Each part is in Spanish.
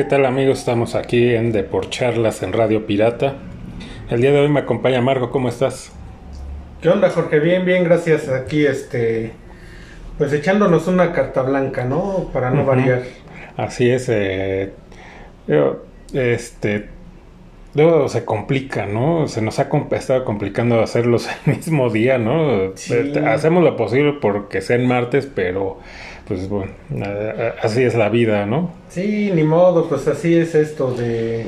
¿Qué tal amigos? Estamos aquí en De por Charlas en Radio Pirata. El día de hoy me acompaña Margo, ¿cómo estás? ¿Qué onda, Jorge? Bien, bien, gracias. Aquí, este, pues echándonos una carta blanca, ¿no? Para no variar. Así es, eh, yo, este, luego se complica, ¿no? Se nos ha com- estado complicando hacerlos el mismo día, ¿no? Sí. Eh, Hacemos lo posible porque sean martes, pero pues bueno, así es la vida, ¿no? Sí, ni modo, pues así es esto de,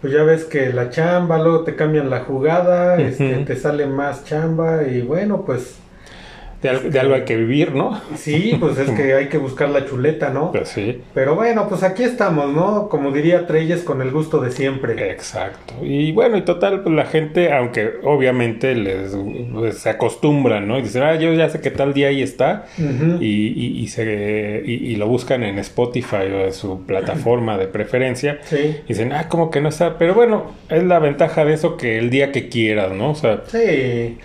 pues ya ves que la chamba, luego te cambian la jugada, este, te sale más chamba y bueno, pues De, al- de algo hay que vivir, ¿no? sí, pues es que hay que buscar la chuleta, ¿no? Pues sí. Pero bueno, pues aquí estamos, ¿no? Como diría Treyes, con el gusto de siempre. Exacto. Y bueno, y total, pues la gente, aunque obviamente les pues, se acostumbran, ¿no? Y dicen, ah, yo ya sé que tal día ahí está. Y, y, y se, y, y lo buscan en Spotify o en su plataforma de preferencia. Sí, Y dicen, ah, como que no está. Pero bueno, es la ventaja de eso que el día que quieras, ¿no? O sea, sí.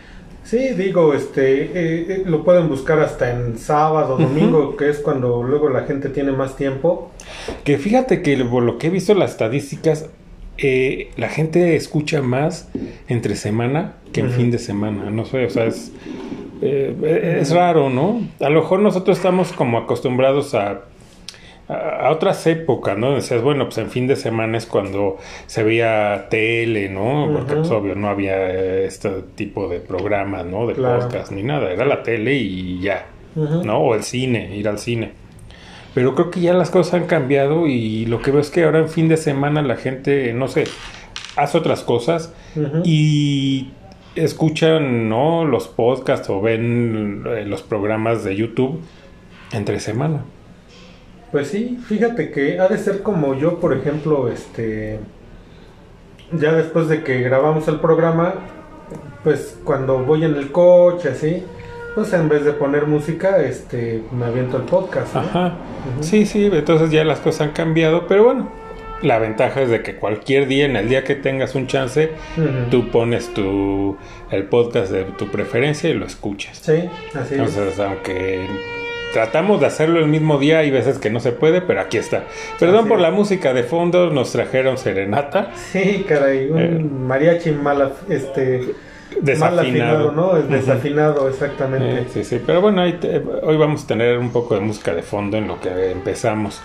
Sí, digo, este, eh, eh, lo pueden buscar hasta en sábado, domingo, que es cuando luego la gente tiene más tiempo. que fíjate que por lo que he visto las estadísticas, eh, la gente escucha más entre semana que en fin de semana. No sé, o sea, es, eh, es raro, ¿no? A lo mejor nosotros estamos como acostumbrados a, a, otras épocas, ¿no? Decías, bueno, pues en fin de semana es cuando se veía tele, ¿no? Porque, pues, obvio, no había eh, este tipo de programas, ¿no? De Claro. podcast ni nada. Era la tele y ya. ¿no? O el cine, ir al cine. Pero creo que ya las cosas han cambiado y lo que veo es que ahora en fin de semana la gente, no sé, hace otras cosas y escuchan, ¿no? Los podcasts o ven eh, los programas de YouTube entre semana. Pues sí, fíjate que ha de ser como yo, por ejemplo, este, ya después de que grabamos el programa, pues cuando voy en el coche, así, pues en vez de poner música, este, me aviento el podcast. ¿no? Ajá. Sí, sí, entonces ya las cosas han cambiado, pero bueno, la ventaja es de que cualquier día, en el día que tengas un chance, Ujú. tú pones tu el podcast de tu preferencia y lo escuchas. Sí, así es. Entonces, aunque tratamos de hacerlo el mismo día, hay veces que no se puede, pero aquí está. Perdón por la música de fondo, nos trajeron serenata. Sí, caray, un Eh. mariachi mal, este, mal Desafinado. afinado, ¿no? Es desafinado, exactamente. Eh, sí, sí, pero bueno, te- hoy vamos a tener un poco de música de fondo en lo que empezamos.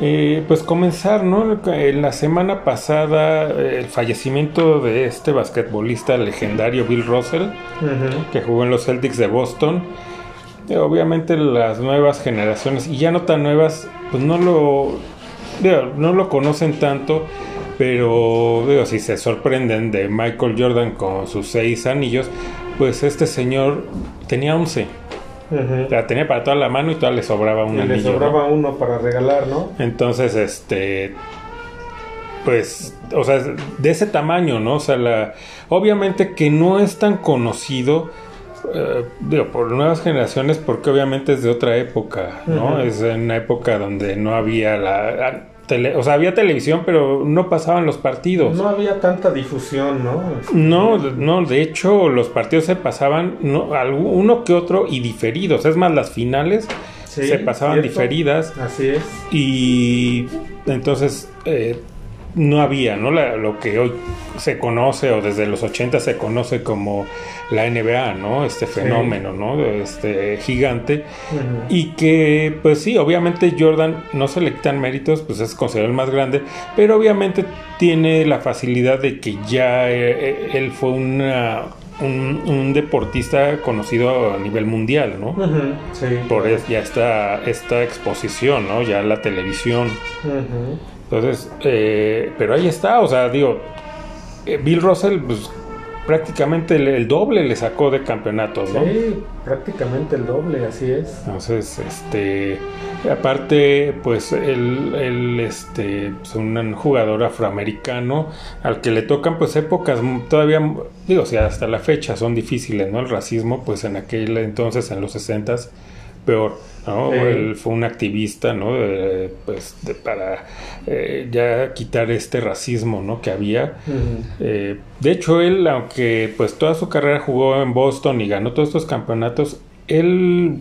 Eh, pues comenzar, ¿no? En la semana pasada, eh, el fallecimiento de este basquetbolista legendario Bill Russell, que jugó en los Celtics de Boston. Obviamente las nuevas generaciones, y ya no tan nuevas, pues no lo, digo, no lo conocen tanto, pero digo, si se sorprenden de Michael Jordan con sus seis anillos, pues este señor tenía 11. Ujú. O sea, tenía para toda la mano y todavía le sobraba un Y le anillo. ¿no? sobraba uno para regalar, ¿no? Entonces, este, pues, o sea, de ese tamaño, ¿no? O sea, la, obviamente que no es tan conocido, eh, digo, por nuevas generaciones, porque obviamente es de otra época, ¿no? Es en una época donde no había la, la tele- o sea, había televisión, pero no pasaban los partidos. No había tanta difusión, ¿no? No, no, de hecho los partidos se pasaban no, uno que otro y diferidos. Es más, las finales Sí, se pasaban cierto. diferidas Así es. y entonces eh, no había, ¿no? La- lo que hoy se conoce o desde los 80 se conoce como la NBA, ¿no? Este fenómeno, ¿no? Este gigante. Y que, pues sí, obviamente Jordan no se le quitan méritos, pues es considerado el más grande, pero obviamente tiene la facilidad de que ya eh, eh, él fue una, un, un deportista conocido a nivel mundial, ¿no? Sí. Por ya esta, esta exposición, ¿no? Ya la televisión. Entonces, eh, pero ahí está, o sea, digo, eh, Bill Russell, pues prácticamente el, el doble le sacó de campeonatos, ¿no? Sí, prácticamente el doble, así es. Entonces, este, aparte, pues, el, el, este, pues, un jugador afroamericano al que le tocan, pues, épocas todavía, digo, si hasta la fecha son difíciles, ¿no? El racismo, pues, en aquel entonces, en los sesentas, peor, ¿no? Sí. Él fue un activista, ¿no? De, pues, de- para eh, ya quitar este racismo, ¿no? Que había. Eh, de hecho, él, aunque pues toda su carrera jugó en Boston y ganó todos estos campeonatos, él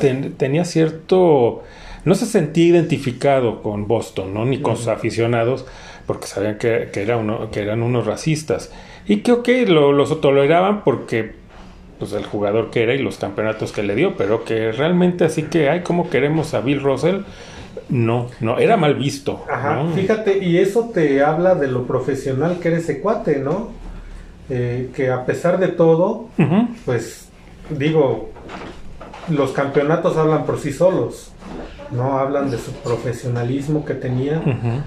ten- tenía cierto no se sentía identificado con Boston, ¿no? Ni con sus aficionados, porque sabían que, que, era uno, que eran unos racistas. Y que, ok, lo, los toleraban porque pues el jugador que era y los campeonatos que le dio, pero que realmente así que, ay, ¿cómo queremos a Bill Russell? No, no, era mal visto. Ajá, ¿no? fíjate, y eso te habla de lo profesional que era ese cuate, ¿no? Eh, que a pesar de todo, pues digo, los campeonatos hablan por sí solos, ¿no? Hablan de su profesionalismo que tenía,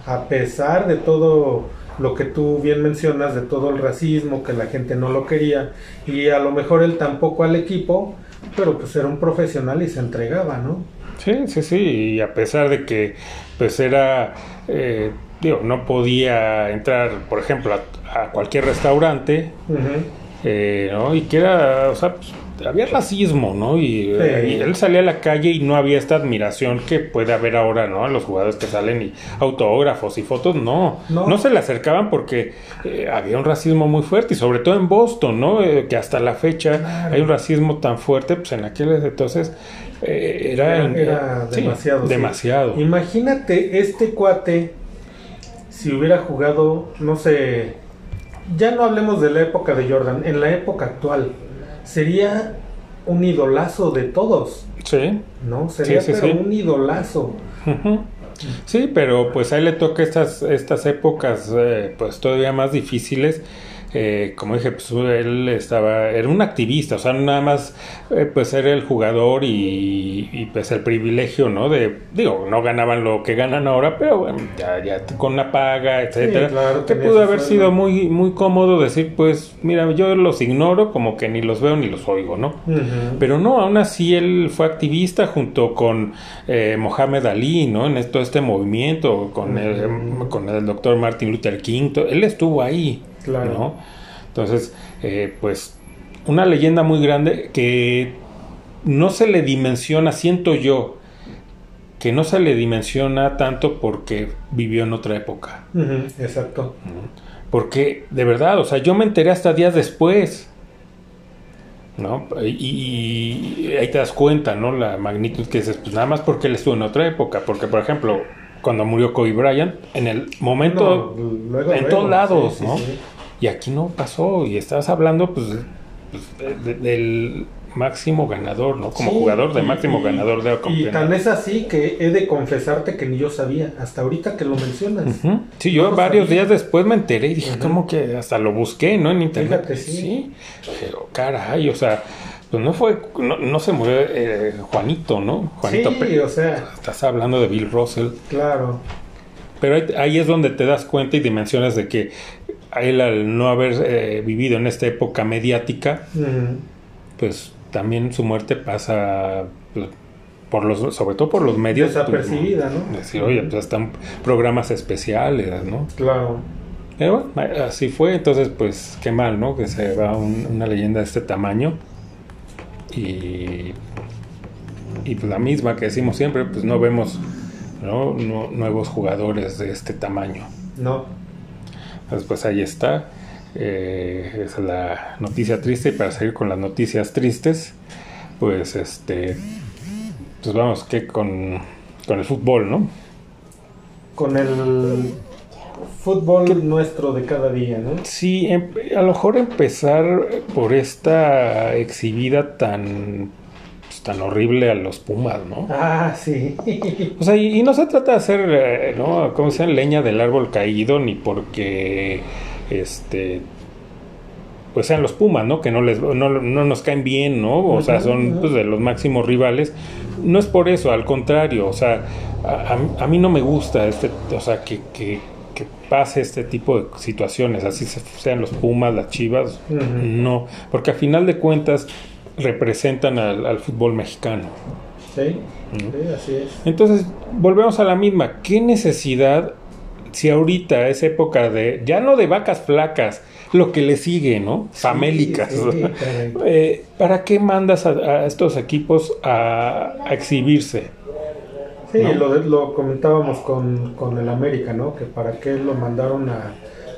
a pesar de todo lo que tú bien mencionas, de todo el racismo, que la gente no lo quería, y a lo mejor él tampoco al equipo, pero pues era un profesional y se entregaba, ¿no? Sí, sí, sí, y a pesar de que pues era, eh, digo, no podía entrar, por ejemplo, a, a cualquier restaurante, eh, ¿no? Y que era, o sea, pues, había racismo, ¿no? Y, y él salía a la calle y no había esta admiración que puede haber ahora, ¿no? A los jugadores que salen y autógrafos y fotos, no. No. No, se le acercaban porque eh, había un racismo muy fuerte y sobre todo en Boston, ¿no? Eh, que hasta la fecha Claro. hay un racismo tan fuerte, pues en aquel entonces eh, era, Era, era sí, demasiado. sí. demasiado. Imagínate este cuate si hubiera jugado, no sé, ya no hablemos de la época de Jordan, en la época actual, sería un idolazo de todos, Sí. ¿no? Sería Sí, sí, pero sí. un idolazo. Sí, pero pues a él le toca estas, estas épocas eh, pues todavía más difíciles. Eh, como dije, pues él estaba, era un activista, o sea, nada más eh, pues era el jugador y, y, pues el privilegio, ¿no? De, digo, no ganaban lo que ganan ahora, pero bueno, ya, ya con una paga, etcétera, claro, que pudo haber sido muy, muy cómodo decir, pues, mira, yo los ignoro, como que ni los veo ni los oigo, ¿no? Pero no, aún así él fue activista junto con eh, Mohamed Ali, ¿no? En todo este movimiento, con, el, con el doctor Martin Luther King, él estuvo ahí, Claro. ¿no? Entonces, eh, pues, una leyenda muy grande que no se le dimensiona, siento yo, que no se le dimensiona tanto porque vivió en otra época. Exacto. Porque, de verdad, o sea, yo me enteré hasta días después. ¿No? Y, y ahí te das cuenta, ¿no? La magnitud que dices, pues nada más porque él estuvo en otra época. Porque, por ejemplo, cuando murió Kobe Bryant, en el momento, No, luego, en luego, todos lados, sí, sí, ¿no? sí. Y aquí no pasó. Y estás hablando, pues, pues, de- de- del máximo ganador, ¿no? Como Sí, jugador de máximo y- ganador de la Y tan es así que he de confesarte que ni yo sabía, hasta ahorita que lo mencionas. Ujú. Sí, yo No varios sabía. días después me enteré y dije, Ujú. ¿cómo que hasta lo busqué, ¿no? En internet. Fíjate, sí. Pero caray, o sea, pues no fue, no, no se murió eh, Juanito, ¿no? Juanito Sí, Pérez. o sea, Estás hablando de Bill Russell. claro. Pero ahí, ahí es donde te das cuenta y dimensiones de que a él al no haber eh, vivido en esta época mediática, pues también su muerte pasa por los, sobre todo por los medios. pues, Desapercibida, ¿no? Decir, oye, pues están programas especiales, ¿no? Claro. Pero bueno, así fue, entonces pues qué mal, ¿no? Que se va un- una leyenda de este tamaño. Y, y pues la misma que decimos siempre, pues no vemos ¿no? Nu- nuevos jugadores de este tamaño. No. Entonces pues ahí está. Eh, esa es la noticia triste y para seguir con las noticias tristes, pues este, pues vamos que con, con el fútbol, ¿no? Con el fútbol nuestro de cada día, ¿no? Sí, em- a lo mejor empezar por esta exhibida tan, tan horrible a los Pumas, ¿no? Ah, sí. O sea, y, y no se trata de hacer, eh, ¿no? Como sea, leña del árbol caído, ni porque, este, pues sean los Pumas, ¿no? Que no les, no, no nos caen bien, ¿no? O sea, son pues, de los máximos rivales. No es por eso, al contrario, o sea, a, a- mí no me gusta este, o sea, que, que, que pase este tipo de situaciones, así se- sean los Pumas, las Chivas, no, porque a final de cuentas representan al, al fútbol mexicano. Sí, sí, así es. Entonces, volvemos a la misma. ¿Qué necesidad, si ahorita es época de, ya no de vacas flacas, lo que le sigue, ¿no? Famélicas. sí. Eh, ¿Para qué mandas a, a estos equipos a, a exhibirse? Sí, ¿no? lo, lo comentábamos con, con el América, ¿no? Que para qué lo mandaron a,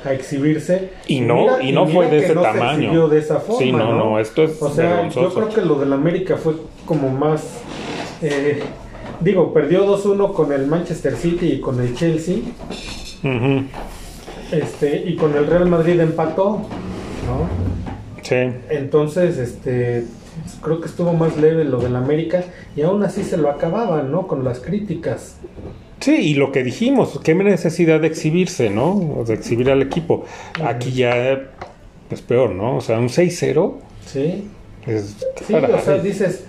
a exhibirse. Y no, mira- y no fue de ese no se tamaño. exhibió de esa forma, Sí, no, no, esto es O sea, yo creo que lo del América fue como más... eh, digo, perdió 2-1 con el Manchester City y con el Chelsea. Este, y con el Real Madrid empató, ¿no? Sí. Entonces, este, creo que estuvo más leve lo del América y aún así se lo acababan, ¿no? Con las críticas. Sí, y lo que dijimos, qué necesidad de exhibirse, ¿no? O de exhibir al equipo. Aquí ya es peor, ¿no? O sea, un 6-0 Sí. es... Sí, o sea, dices.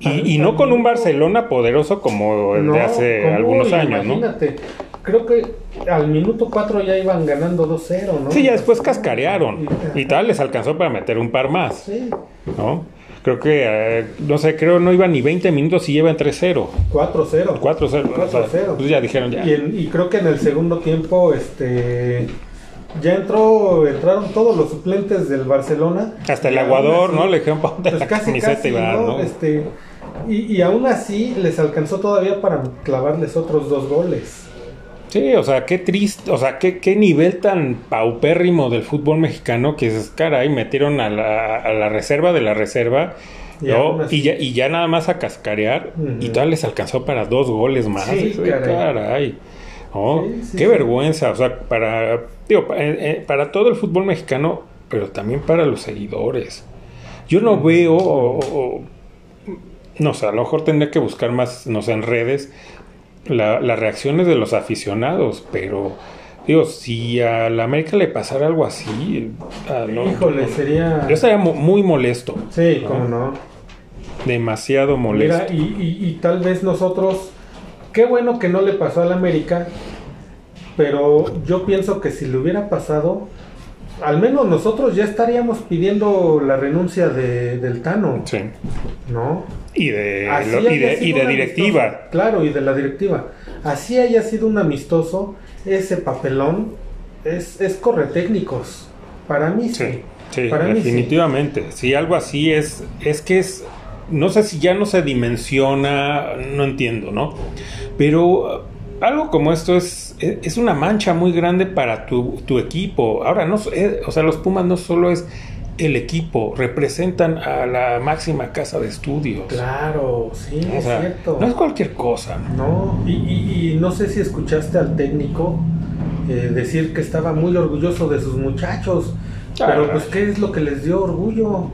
y, y no con un Barcelona poderoso como el de hace algunos años, ¿no? Imagínate, creo que al minuto 4 ya iban ganando 2-0, ¿no? Sí, ya después cascarearon. Y tal, les alcanzó para meter un par más, Sí, ¿no? Creo que, eh, no sé, creo no iban ni 20 minutos y llevan 3-0. 4-0. 4-0. o sea, 4-0. Pues ya dijeron ya. Y, en- y creo que en el segundo tiempo, este. Ya entró, entraron todos los suplentes del Barcelona. Hasta el aguador, así, ¿no? Le dijeron ponte Pues la casi, camiseta casi, y va, ¿no? ¿no? Este, y, y aún así les alcanzó todavía para clavarles otros dos goles. Sí, o sea, qué triste, o sea, qué, qué nivel tan paupérrimo del fútbol mexicano que es, caray, metieron a la, a la reserva de la reserva, Y ya, y ya nada más a cascarear, y tal les alcanzó para dos goles más. Sí, Dice, caray. caray. ¿no? Sí, sí, qué vergüenza, o sea, para, digo, eh, eh, para todo el fútbol mexicano, pero también para los seguidores. Yo no veo, o- o- no sé, a lo mejor tendría que buscar más, no sé, en redes, la- las reacciones de los aficionados, pero digo, si a la América le pasara algo así, ah, Híjole, sería. yo estaría mu- muy molesto, Sí, ¿no? cómo no. demasiado molesto. Mira, y, y- y tal vez nosotros, qué bueno que no le pasó al América, pero yo pienso que si le hubiera pasado, al menos nosotros ya estaríamos pidiendo la renuncia de, del Tano, Sí. ¿no? Y de, lo- y de, y directiva. amistoso, claro, y de la directiva. Así haya sido un amistoso, ese papelón es, es corre técnicos. Para mí sí. Sí, sí, Para mí sí. definitivamente. Si algo así es, es que es, no sé si ya no se dimensiona, no entiendo, ¿no? Pero algo como esto es, es una mancha muy grande para tu, tu equipo. Ahora, no, eh, o sea, los Pumas no solo es el equipo, representan a la máxima casa de estudios. Claro, sí, O es sea, cierto. no es cualquier cosa. ¿no? No, y, y- y no sé si escuchaste al técnico eh, decir que estaba muy orgulloso de sus muchachos, pero pues ¿qué es lo que les dio orgullo?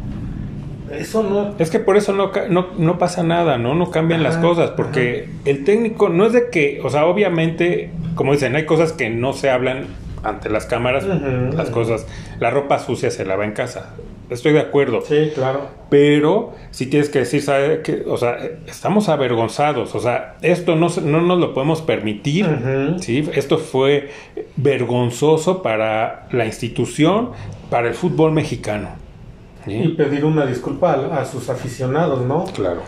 Eso no... Es que por eso no, no, no pasa nada, ¿no? No cambian las cosas, porque el técnico no es de que, o sea, obviamente, como dicen, hay cosas que no se hablan ante las cámaras, las cosas, la ropa sucia se lava en casa, estoy de acuerdo, Sí, claro. pero si tienes que decir, ¿sabe qué? O sea, estamos avergonzados, o sea, esto no, no nos lo podemos permitir. ¿sí? Esto fue vergonzoso para la institución, para el fútbol mexicano. ¿Sí? Y pedir una disculpa a, a sus aficionados, ¿no? Claro,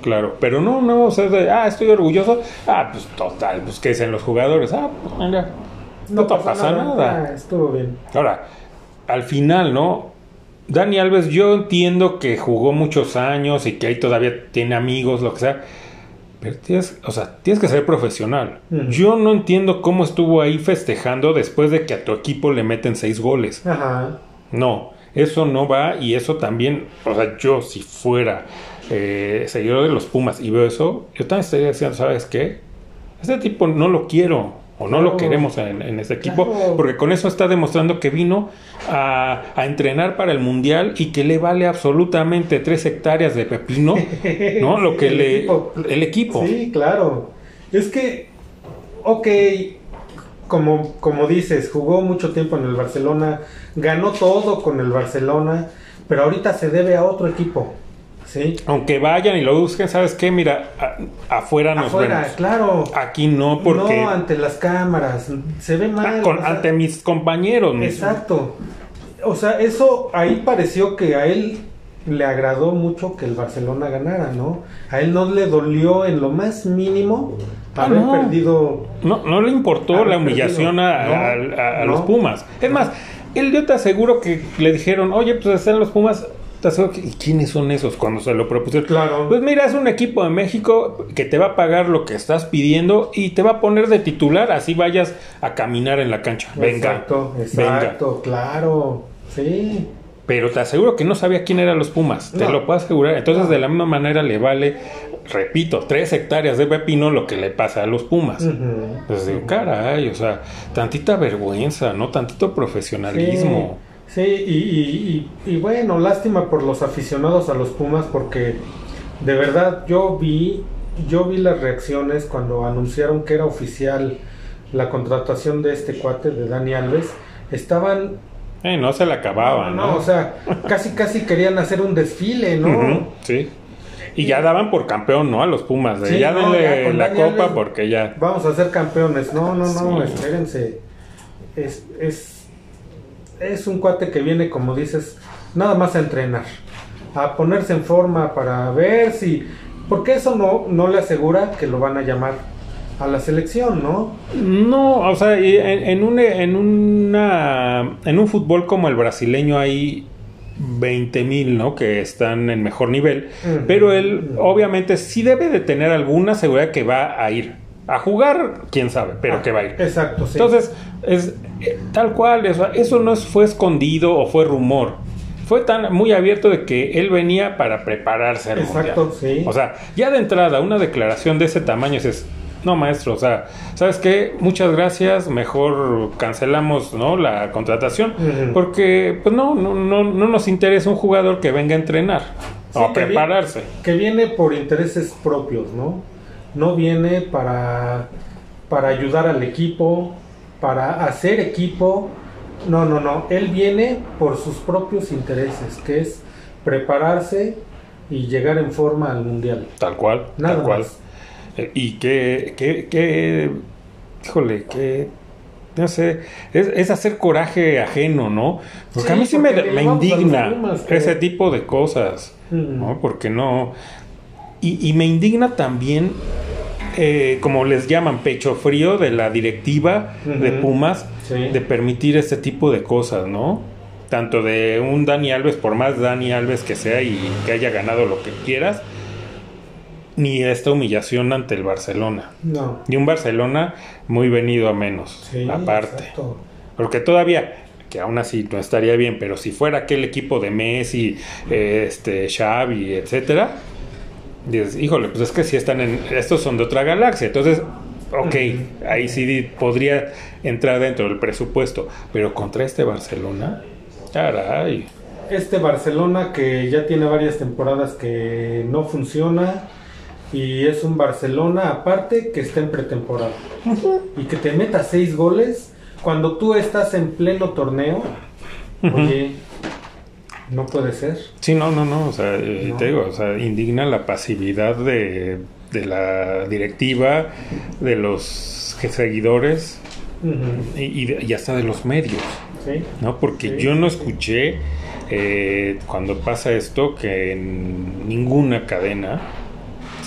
claro. Pero no, no, o sea, de, ah, estoy orgulloso. Ah, pues total, pues que dicen los jugadores. Ah, pues mira, no, te pasa nada. Ah, estuvo bien. Ahora, al final, ¿no? Dani Alves, yo entiendo que jugó muchos años y que ahí todavía tiene amigos, lo que sea. Pero tienes, o sea, tienes que ser profesional. Ujú. Yo no entiendo cómo estuvo ahí festejando después de que a tu equipo le meten seis goles. Ajá. No, eso no va y eso también, o sea, yo si fuera eh, seguidor de los Pumas y veo eso, yo también estaría diciendo, ¿sabes qué? Este tipo no lo quiero o no lo queremos en, en este equipo Claro. porque con eso está demostrando que vino a, a entrenar para el Mundial y que le vale absolutamente tres hectáreas de pepino, ¿no? Lo que El le... equipo. El equipo. Sí, claro. Es que, ok, como, como dices, jugó mucho tiempo en el Barcelona, ganó todo con el Barcelona, pero ahorita se debe a otro equipo. ¿Sí? Aunque vayan y lo busquen, ¿sabes qué? Mira, a- afuera nos Afuera, vemos. claro. Aquí no, porque... No ante las cámaras, se ve mal. Ah, con- o sea, ante mis compañeros. Exacto. O sea, eso ahí pareció que a él le agradó mucho que el Barcelona ganara, ¿no? A él no le dolió en lo más mínimo haber no. perdido. No, no le importó la humillación a, perdido. a- a- a No, los. Pumas. Es más, él yo te aseguro que le dijeron, oye, pues están los Pumas. Te aseguro que, ¿y quiénes son esos cuando se lo propusieron? Claro. Pues mira, es un equipo de México que te va a pagar lo que estás pidiendo y te va a poner de titular, así vayas a caminar en la cancha. Venga, Exacto, venga. exacto, claro. Sí. Pero te aseguro que no sabía quién eran los Pumas, te lo puedo asegurar. Entonces, de la misma manera le vale, repito, tres hectáreas de pepino lo que le pasa a los Pumas. Ujú. Entonces digo, caray, o sea, tantita vergüenza, ¿no? Tantito profesionalismo. Sí, sí, y, y- y- y bueno, lástima por los aficionados a los Pumas porque de verdad yo vi, yo vi las reacciones cuando anunciaron que era oficial la contratación de este cuate de Dani Alves. Estaban, Eh, no se la acababa, ¿no? o sea, casi casi querían hacer un desfile, ¿no? Sí. Y ya daban por campeón, ¿no? A los Pumas. Sí, ya no, denle ya la copa porque ya. Vamos a ser campeones. No, no, no, Sí. espérense. Es, es, es un cuate que viene, como dices, nada más a entrenar, a ponerse en forma para ver si. Porque eso no, no le asegura que lo van a llamar a la selección, ¿no? No, o sea, en, en un, en, una, en un fútbol como el brasileño hay 20 mil, ¿no? Que están en mejor nivel. Pero él, obviamente, sí debe de tener alguna seguridad que va a ir. A jugar, quién sabe, pero que va a ir. Exacto, sí. Entonces, es eh, tal cual, eso, eso no es- fue escondido o fue rumor. Fue tan muy abierto de que él venía para prepararse al Exacto, mundial. sí. O sea, ya de entrada, una declaración de ese tamaño es, no maestro, o sea, ¿sabes qué? Muchas gracias, mejor cancelamos, ¿no? La contratación, porque pues no, no, no, no nos interesa un jugador que venga a entrenar Sí, o a que prepararse. que viene por intereses propios, ¿no? No viene para, para ayudar al equipo, para hacer equipo. No, no, no. Él viene por sus propios intereses, que es prepararse y llegar en forma al mundial. Tal cual, Nada tal cual. más. Eh, Y que, que, que, híjole, que, no sé, es, es hacer coraje ajeno, ¿no? Porque Sí, a mí sí me, me indigna que- ese tipo de cosas. ¿no? Porque no... Y, y me indigna también, eh, como les llaman, pecho frío de la directiva de. Pumas, Sí. de permitir este tipo de cosas, ¿no? Tanto de un Dani Alves, por más Dani Alves que sea y que haya ganado lo que quieras, ni esta humillación ante el Barcelona. No. Y un Barcelona muy venido a menos, Sí, aparte. exacto. Porque todavía, que aún así no estaría bien, pero si fuera aquel equipo de Messi, eh, este, Xavi, etcétera, dices, híjole, pues es que si están en, estos son de otra galaxia, entonces, ok, ahí sí podría entrar dentro del presupuesto, pero contra este Barcelona, caray, Este Barcelona que ya tiene varias temporadas que no funciona y es un Barcelona aparte que está en pretemporada y que te meta seis goles cuando tú estás en pleno torneo. Oye, no puede ser. Sí, no, no, no, o sea, eh, No. te digo, o sea, indigna la pasividad de, de la directiva, de los seguidores Ujú, y, y hasta de los medios, ¿sí? ¿no? Porque Sí. yo no escuché eh, cuando pasa esto que en ninguna cadena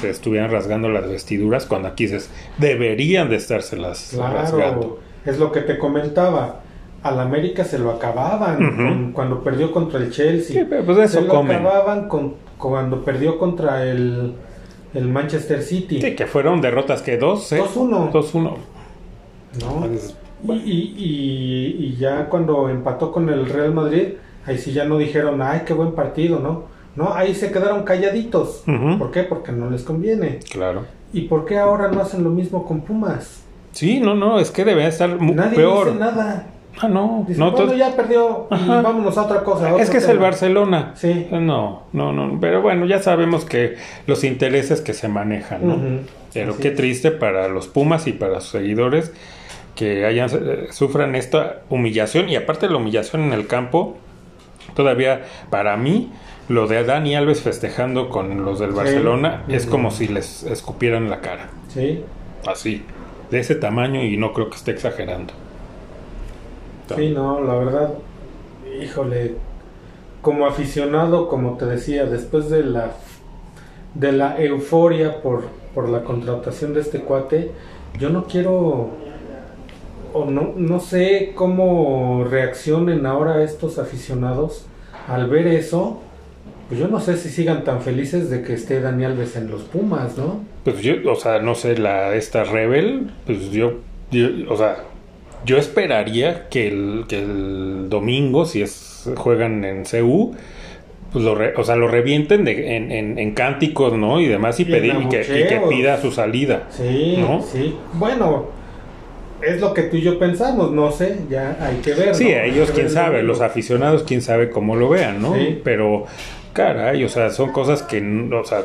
se estuvieran rasgando las vestiduras cuando aquí dices, deberían de estárselas rasgando. Claro, es lo que te comentaba. Al América se lo acababan con- cuando perdió contra el Chelsea. Sí, pues eso se lo comen. acababan con, cuando perdió contra el, el Manchester City. Sí, que fueron derrotas que dos, ¿eh? 2-1. 2-1. ¿no? Y, y- y- y ya cuando empató con el Real Madrid, ahí sí ya no dijeron, ay, qué buen partido, ¿no? No, ahí se quedaron calladitos. ¿Por qué? Porque no les conviene. Claro. ¿Y por qué ahora no hacen lo mismo con Pumas? Sí, no, no, es que debe estar Nadie peor. dice nada. Ah, no. Dice, no ya perdió Ajá. vámonos a otra cosa. a Es que es el tema". Barcelona. Sí. No, no, no. Pero bueno, ya sabemos que los intereses que se manejan, ¿no? Pero Así qué es. triste para los Pumas y para sus seguidores que hayan eh, sufran esta humillación y aparte la humillación en el campo, todavía para mí lo de Dani Alves festejando con los del Sí. Barcelona es como si les escupieran la cara, Sí, así, de ese tamaño y no creo que esté exagerando. sí, no, la verdad, híjole, como aficionado, como te decía, después de la de la euforia por, por la contratación de este cuate, yo no quiero o no, no sé cómo reaccionen ahora estos aficionados al ver eso. Pues yo no sé si sigan tan felices de que esté Dani Alves en los Pumas, ¿no? Pues yo, o sea, no sé, la esta Rebel, pues yo, yo- o sea, yo esperaría que el, que el domingo, si es juegan en CU, pues lo re- o sea, lo revienten de, en, en, en cánticos, ¿no? Y demás, y, pedir, y, que, y que abucheos. pida su salida. Sí, ¿No? sí. Bueno, es lo que tú y yo pensamos, no sé, ya hay que ver. Sí, ¿no? a ellos quién sabe, los aficionados quién sabe cómo lo vean, ¿no? Sí. Pero, caray, o sea, son cosas que, o sea,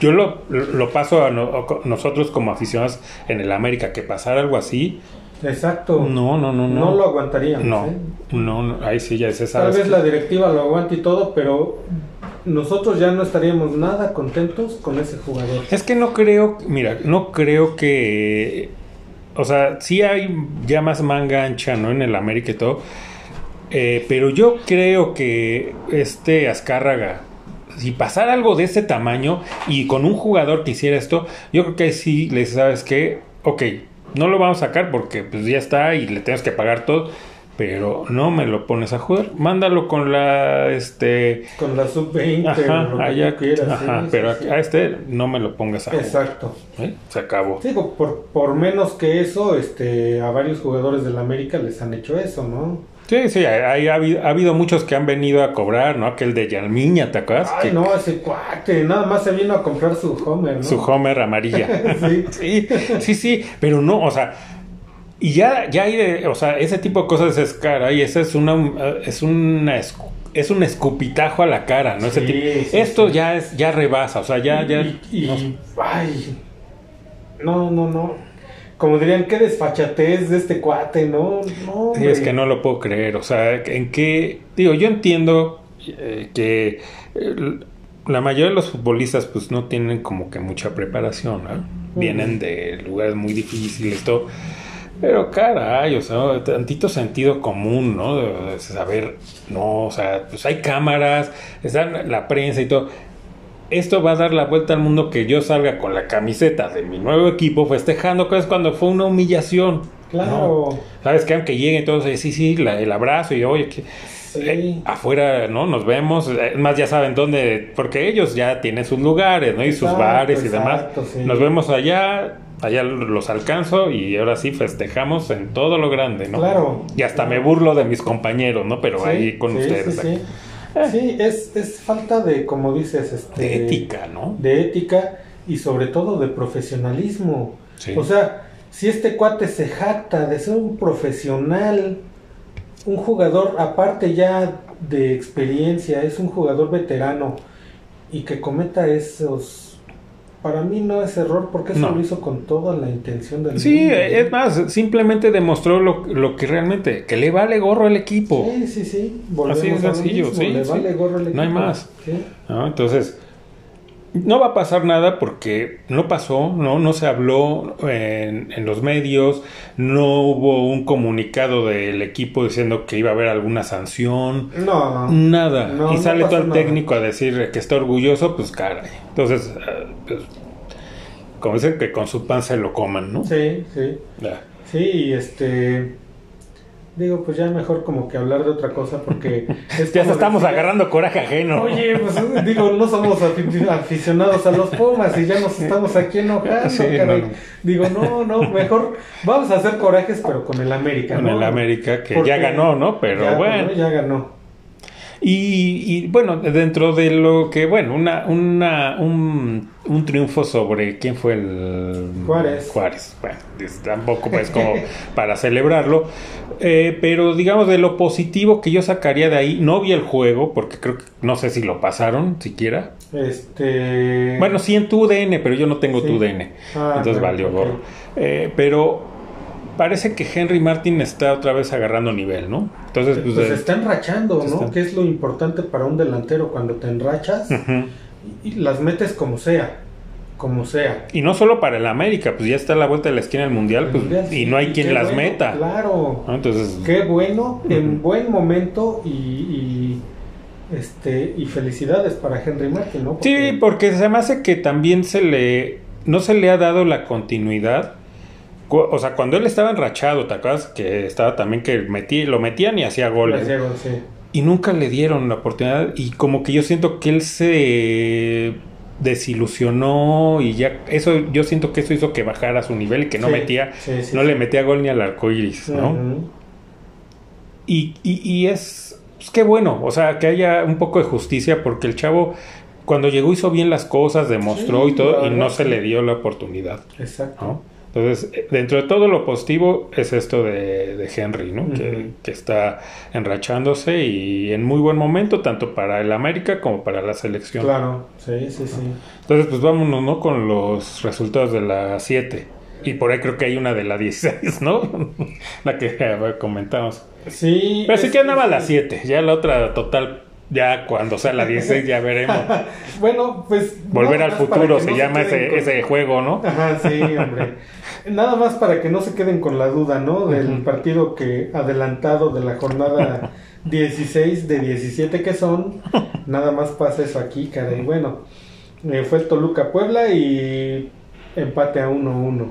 yo lo, lo paso a no- a nosotros como aficionados en el América, que pasara algo así, Exacto. no, no, no, no. No lo aguantaríamos. No, ¿eh? no, no, ahí sí ya se Tal sabe. vez la directiva lo aguante y todo, pero nosotros ya no estaríamos nada contentos con ese jugador. Es que no creo, mira, no creo que, o sea, sí hay ya más manga ancha, ¿no? En el América y todo, eh, pero yo creo que este Azcárraga, si pasara algo de ese tamaño y con un jugador que hiciera esto, yo creo que ahí sí le dice, sabes qué, ok, no lo vamos a sacar porque pues ya está y le tenemos que pagar todo. Pero no me lo pones a jugar. Mándalo con la este Con la sub-20 Ajá, que allá, tú quieras. ajá, sí, pero sí, a este no me lo pongas a jugar. Exacto. ¿eh? Se acabó. Sí, por, por menos que eso, este, a varios jugadores del América les han hecho eso, ¿no? Sí, sí, hay- ha, habido, ha habido muchos que han venido a cobrar, ¿no? Aquel de Yalmiña, ¿te acuerdas? Ay, Que- no, ese cuate, nada más se vino a comprar su Homer, ¿no? Su Homer amarilla. Sí. sí, sí, sí, pero no, o sea, y ya, ya hay, de- o sea, ese tipo de cosas es cara y esa es una, es una, es un escupitajo a la cara, ¿no? Ese Sí, tipo- sí, Esto ya es, ya rebasa, o sea, ya, ya, Y, y- no- ay, no, no, no. Como dirían, qué desfachatez de este cuate, ¿no? No, Sí, es que no lo puedo creer. O sea, en qué. Digo, yo entiendo eh, que eh, la mayoría de los futbolistas, pues no tienen como que mucha preparación, ¿no? Vienen de lugares muy difíciles, todo. Pero caray, o sea, tantito sentido común, ¿no? De saber, no, o sea, pues hay cámaras, está la prensa y todo. Esto va a dar la vuelta al mundo que yo salga con la camiseta de mi nuevo equipo festejando, que es cuando fue una humillación. Claro. ¿no? ¿Sabes qué? Aunque lleguen todos, sí, sí, la- el abrazo y oye, que, Sí. eh, afuera, ¿no? Nos vemos. eh, más, ya saben dónde, porque ellos ya tienen sus lugares, ¿no? Y sus bares y demás. sí. Nos vemos allá, allá los alcanzo y ahora sí festejamos en todo lo grande, ¿no? Claro. Y hasta me burlo de mis compañeros, ¿no? Pero Sí, ahí con sí, ustedes. Sí, es, es falta de, como dices, este, De ética, ¿no? de ética y sobre todo de profesionalismo. Sí. O sea, si este cuate se jacta de ser un profesional, un jugador aparte ya de experiencia, es un jugador veterano y que cometa esos... Para mí no es error porque eso No. lo hizo con toda la intención del Sí, mundo, ¿no? es más, simplemente demostró lo, lo que realmente, que le vale gorro al equipo. Sí, sí, sí. Volvemos Así lo sencillo, sí, le sí. vale gorro el No hay equipo. más. Sí. ¿no? Entonces, no va a pasar nada porque no pasó, no, no se habló en, en los medios, no hubo un comunicado del equipo diciendo que iba a haber alguna sanción, No. nada. No, y no sale todo el técnico a decir que está orgulloso, pues caray. Entonces, ah, pues, como dicen que con su pan se lo coman, ¿no? Sí, sí. Ya. Sí, y este. Digo, pues ya mejor como que hablar de otra cosa porque. es Ya estamos decir, agarrando coraje ajeno. Oye, pues digo, no somos afi- aficionados a los Pumas y ya nos estamos aquí enojando. Sí, caray. no. Digo, no, no, mejor vamos a hacer corajes, pero con el América. Con ¿no? el América, que Porque ya ganó, ¿no? Pero ya, bueno. Ya ganó. Y, y, bueno, dentro de lo que, bueno, una, una, un, un triunfo sobre quién fue el Juárez. Juárez. Bueno, es- tampoco pues como para celebrarlo. Eh, pero digamos de lo positivo que yo sacaría de ahí, no vi el juego, porque creo que no sé si lo pasaron siquiera. Este. Bueno, sí en tu DN, pero yo no tengo Sí. tu DN. Ah, entonces valió ok. gorro. Eh, pero parece que Henry Martin está otra vez agarrando nivel, ¿no? Entonces, pues, Pues eh, se está enrachando, se ¿no? está- Que es lo importante para un delantero cuando te enrachas y las metes como sea, como sea. Y no solo para el América, pues ya está a la vuelta de la esquina del Mundial, pues, Mundial, y no hay quien las bueno, meta. Claro. ¿no? Entonces, Qué bueno, en buen momento y, y, este y felicidades para Henry Martin, ¿no? sí, porque se me hace que también se le no se le ha dado la continuidad. O sea, cuando él estaba enrachado, ¿te acuerdas? Que estaba también que metí, lo metían y hacía goles. Gracias, sí. Y nunca le dieron la oportunidad. Y como que yo siento que él se desilusionó y ya eso yo siento que eso hizo que bajara su nivel y que no Sí, metía sí, sí, no le metía gol ni al arco iris, ¿no? Y, y, y es, pues qué bueno, o sea, que haya un poco de justicia porque el chavo cuando llegó hizo bien las cosas, demostró y todo, y no se le dio la oportunidad, Exacto. ¿no? Entonces, dentro de todo lo positivo es esto de, de Henry, ¿no? que, está enrachándose y en muy buen momento, tanto para el América como para la selección. Claro, sí, sí, sí. Entonces, pues vámonos, ¿no? Con los resultados de la 7. Y por ahí creo que hay una de la 16, ¿no? la que comentamos. Sí. Pero sí que andaba la 7. Ya la otra total, ya cuando sea la 16 ya veremos. Bueno, pues. Volver al futuro se no llama ese, con- ese juego, ¿no? Ajá, sí, hombre. Nada más para que no se queden con la duda, ¿no? Del partido que adelantado de la jornada 16 de 17 que son. Nada más pasa eso aquí, caray. Bueno, eh, fue el Toluca Puebla y empate a 1-1,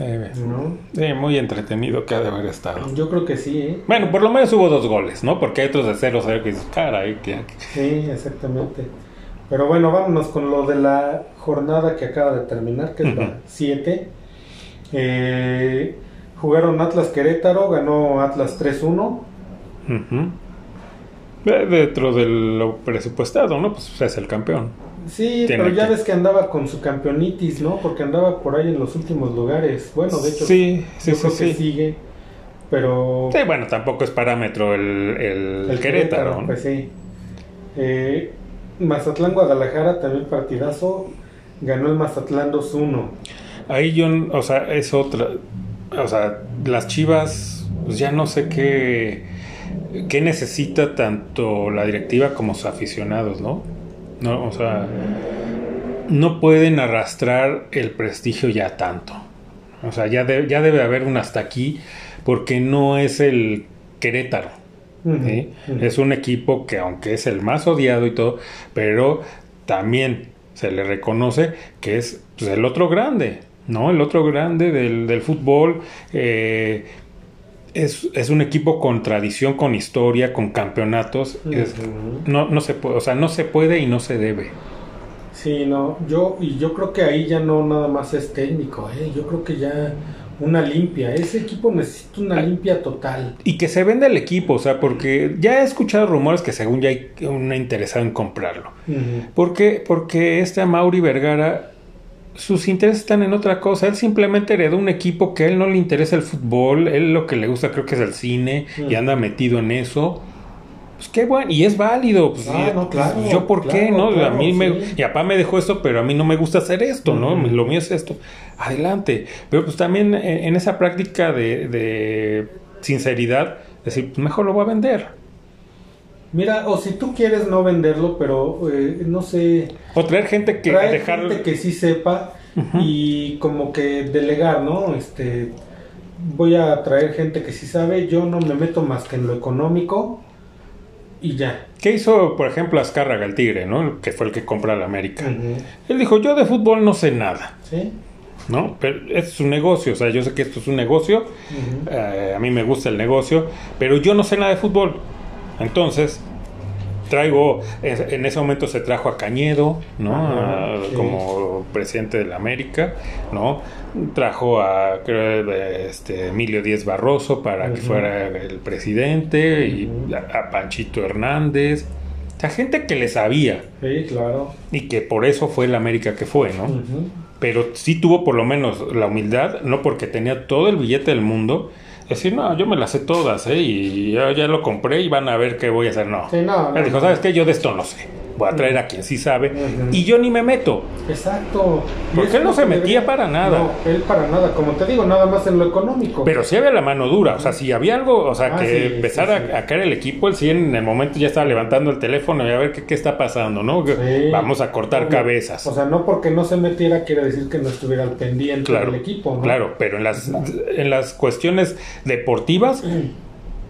Eh, ¿no? eh, muy entretenido que ha de haber estado. Yo creo que sí, ¿eh? Bueno, por lo menos hubo dos goles, ¿no? Porque hay otros de 0-0 que dices, caray, que... Sí, exactamente. Pero bueno, vámonos con lo de la jornada que acaba de terminar, que es Ujú. la 7. Eh, jugaron Atlas Querétaro, ganó Atlas 3-1. Ujú. Eh, Dentro de lo presupuestado, ¿no? Pues es el campeón. Sí, pero ya que- ves que andaba con su campeonitis, ¿no? Porque andaba por ahí en los últimos lugares. Bueno, de hecho, Sí, sí, yo sí, creo que sí. sigue. Pero Sí, bueno, tampoco es parámetro el, el, el Querétaro. ¿no? pues sí. Eh, Mazatlán Guadalajara, también partidazo. Ganó el Mazatlán 2-1. Ahí yo, o sea, es otra. O sea, las chivas, pues ya no sé qué, qué necesita tanto la directiva como sus aficionados, ¿no? No, o sea, no pueden arrastrar el prestigio ya tanto. O sea, ya, de- ya debe haber un hasta aquí, porque no es el Querétaro. Es un equipo que aunque es el más odiado y todo, pero también se le reconoce que es pues, el otro grande, ¿no? El otro grande del, del fútbol. eh, es, es un equipo con tradición, con historia, con campeonatos. Es- no, no se puede, o sea, no se puede y no se debe. Sí, no, yo y yo creo que ahí ya no nada más es técnico, ¿eh? yo creo que ya una limpia, ese equipo necesita una limpia total. Y que se venda el equipo, o sea, porque ya he escuchado rumores que según ya hay una interesada en comprarlo. Ujú. ¿Por qué? Porque este Amaury Vergara, sus intereses están en otra cosa. Él simplemente heredó un equipo que a él no le interesa el fútbol. Él lo que le gusta creo que es el cine y Mm. anda metido en eso. Pues qué bueno, y es válido. Pues, Ah, y- no, claro, pues, yo por qué, claro, ¿no? a claro, mí me, y papá me dejó esto, pero a mí no me gusta hacer esto, ¿no? Lo mío es esto. Adelante. Pero pues también en, en esa práctica de, de sinceridad, decir, pues mejor lo voy a vender. Mira, o si tú quieres no venderlo, pero eh, no sé, O traer gente que traer dejar... gente que sí sepa y como que delegar, ¿no? Este, voy a traer gente que sí sabe, yo no me meto más que en lo económico y ya. ¿Qué hizo, por ejemplo, Azcárraga, el Tigre, ¿no? Que fue el que compró la América. Él dijo, yo de fútbol no sé nada, ¿Sí? ¿no? Pero es su negocio, o sea, yo sé que esto es un negocio, eh, a mí me gusta el negocio, pero yo no sé nada de fútbol. Entonces, traigo, en ese momento se trajo a Cañedo, ¿no? Ajá, sí. Como presidente de la América, ¿no? Trajo a creo, este, Emilio Díez Barroso para que fuera el presidente y a, Panchito Hernández. O sea, gente que le sabía Sí, claro. y que por eso fue la América que fue, ¿no? Pero sí tuvo por lo menos la humildad, no porque tenía todo el billete del mundo, decir, no, yo me las sé todas, ¿eh? Y ya, ya lo compré y van a ver qué voy a hacer. No. Sí, no, no, Él dijo. ¿sabes qué? Yo de esto no sé. Voy a traer a quien sí sabe y yo ni me meto. Exacto. Porque él no se metía para nada. No, él para nada. Como te digo, nada más en lo económico. Pero sí había la mano dura, o sea, si había algo, o sea, Ah, que sí, empezara sí, sí. A, caer el equipo, él sí en el momento ya estaba levantando el teléfono y a ver qué, qué está pasando, ¿no? Vamos a cortar Obvio. cabezas. O sea, no porque no se metiera quiere decir que no estuviera al pendiente claro, del equipo, ¿no? claro, pero en las, en las cuestiones deportivas,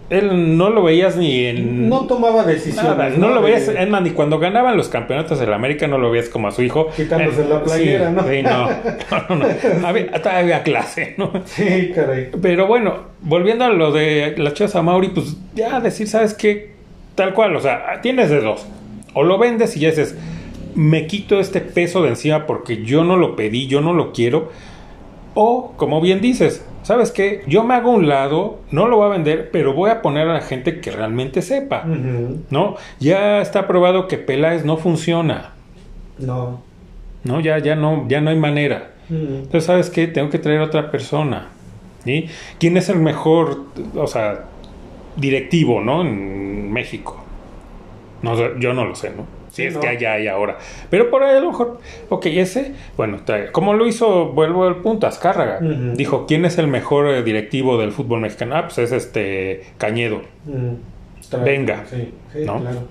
él no lo veías ni en... No tomaba decisiones. Nada, no lo veías, es más, ni cuando ganaban los campeonatos de la América no lo veías como a su hijo. Quitándose Eh, la playera, sí, ¿no? Sí, no, no, no. Había, hasta había clase, ¿no? Sí, caray. Pero bueno, volviendo a lo de las chivas a Mauri, pues ya decir, ¿sabes qué? Tal cual, o sea, tienes de dos. O lo vendes y ya dices, me quito este peso de encima porque yo no lo pedí, yo no lo quiero. O, como bien dices, ¿sabes qué? Yo me hago un lado, no lo voy a vender, pero voy a poner a la gente que realmente sepa. ¿No? Ya está probado que Peláez no funciona. No. ¿No? Ya, ya no, ya no hay manera. Entonces, ¿sabes qué? Tengo que traer a otra persona. ¿sí? ¿Quién es el mejor, o sea, directivo, ¿no? En México. No, yo no lo sé, ¿no? Si Sí, es no. que allá hay ahora. Pero por ahí a lo mejor, ok, ese, bueno, como lo hizo, vuelvo al punto, Azcárraga. Ujú. Dijo, ¿quién es el mejor eh, directivo del fútbol mexicano? Ah, pues es este Cañedo. Venga. Sí, sí, ¿No? claro.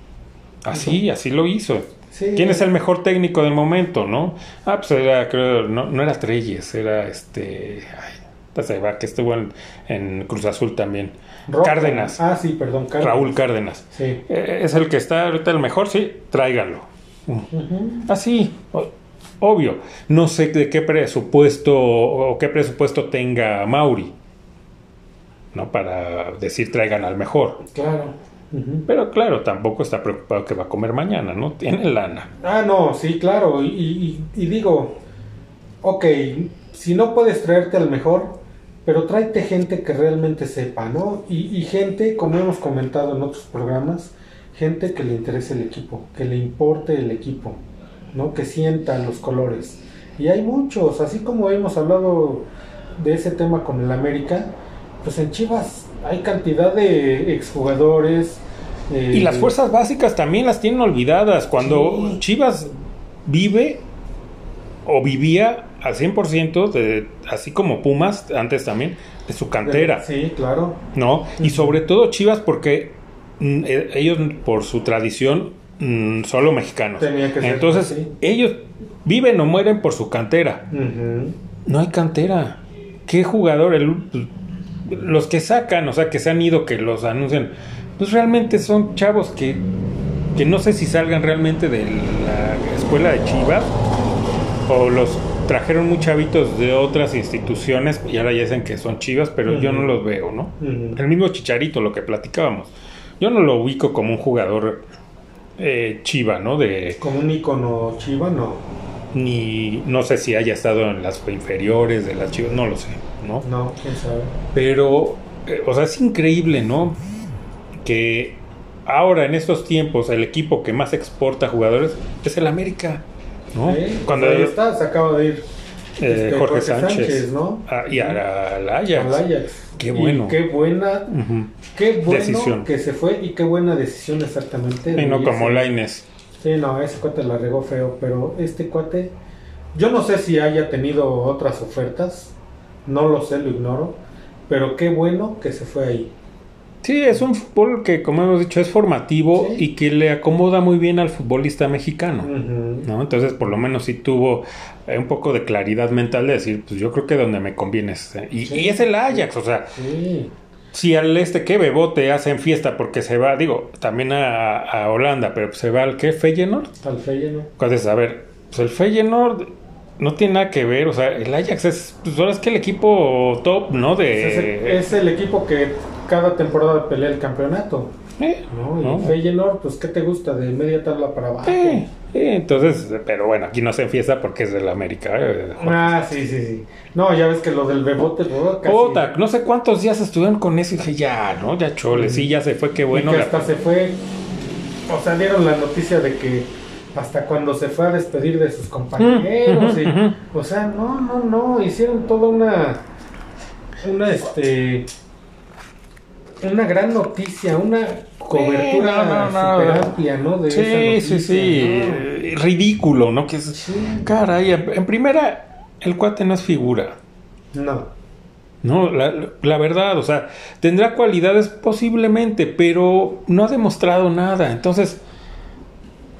Así, así lo hizo. Sí. ¿Quién es el mejor técnico del momento, no? Ah, pues era, creo, no, no era Treyes, era este. Ay, pues ahí va, que estuvo en, en Cruz Azul también. Roca. Cárdenas. Ah, sí, perdón, Cárdenas. Raúl Cárdenas. Sí. Eh, es el que está ahorita el mejor, sí, tráiganlo. Ujú. Así, o- obvio. No sé de qué presupuesto o qué presupuesto tenga Mauri, ¿no? Para decir traigan al mejor. Claro. Pero claro, tampoco está preocupado que va a comer mañana, ¿no? Tiene lana. Ah, no, sí, claro. Y, y- y digo, ok, si no puedes traerte al mejor, pero tráete gente que realmente sepa, ¿no? Y, y gente, como hemos comentado en otros programas, gente que le interese el equipo, que le importe el equipo, ¿no? Que sienta los colores. Y hay muchos, así como hemos hablado de ese tema con el América, pues en Chivas hay cantidad de exjugadores. eh, Y las fuerzas básicas también las tienen olvidadas. Cuando Sí. Chivas vive o vivía al 100%, de, así como Pumas antes también, de su cantera, Sí, claro. ¿no? Y sobre todo Chivas porque mm, eh, ellos por su tradición mm, solo mexicanos. Tenía que ser Entonces, así. ellos viven o mueren por su cantera. No hay cantera. ¿Qué jugador? El- los que sacan, o sea, que se han ido, que los anuncian, pues realmente son chavos que, que no sé si salgan realmente de la escuela de Chivas o los trajeron muy chavitos de otras instituciones y ahora ya dicen que son Chivas, pero yo no los veo, ¿no? El mismo Chicharito, lo que platicábamos. Yo no lo ubico como un jugador eh, chiva, ¿no? De, Como un icono chiva, no. ni no sé si haya estado en las inferiores de las chivas, no lo sé, ¿no? No, quién sabe. Pero, eh, o sea, es increíble, ¿no? Que ahora en estos tiempos el equipo que más exporta jugadores es el América, ¿no? Sí, Cuando ahí está, se acaba de ir. eh, este, Jorge, Sánchez, ¿no? ah, y a- al Ajax. Qué Y bueno. qué buena, qué bueno Decisión. que se fue y qué buena decisión exactamente. Y no como Laines. Sí, no, ese cuate la regó feo, pero este cuate, yo no sé si haya tenido otras ofertas, no lo sé, lo ignoro, pero qué bueno que se fue ahí. Sí, es un fútbol que, como hemos dicho, es formativo Sí. y que le acomoda muy bien al futbolista mexicano. ¿no? Entonces, por lo menos sí tuvo eh, un poco de claridad mental de decir, pues yo creo que donde me conviene es... eh, Y, Sí. y es el Ajax, o sea, Sí, si al este que Bebote hacen fiesta porque se va, digo, también a, a Holanda, pero se va al que Feyenoord. al Feyenoord. Entonces, a ver, pues el Feyenoord no tiene nada que ver, o sea, el Ajax es, pues ahora es que el equipo top, ¿no? De... Es, el, es el equipo que cada temporada pelea el campeonato. Eh, ¿no? Y ¿no? Feyenoord, pues, ¿qué te gusta? De media tabla para abajo. Eh, eh, entonces, pero bueno, aquí no hacen fiesta porque es del América. eh, Ah, sí, sí, sí. No, ya ves que lo del bebote, pues, casi. Puta, no sé cuántos días estuvieron con eso y dije, ya, ¿no? Ya chole, sí, ya se fue, qué Y bueno. que la- hasta se fue. O sea, dieron la noticia de que hasta cuando se fue a despedir de sus compañeros. Mm, y-. O sea, no, no, no. Hicieron toda una. Una, este. Una gran noticia, una cobertura no, no, no. súper amplia, ¿no? De Sí, sí, noticia, sí, ¿no? eh, ridículo, ¿no? Que es, Sí. caray, en primera, el cuate no es figura. No. No, la, la verdad, o sea, tendrá cualidades posiblemente, pero no ha demostrado nada. Entonces,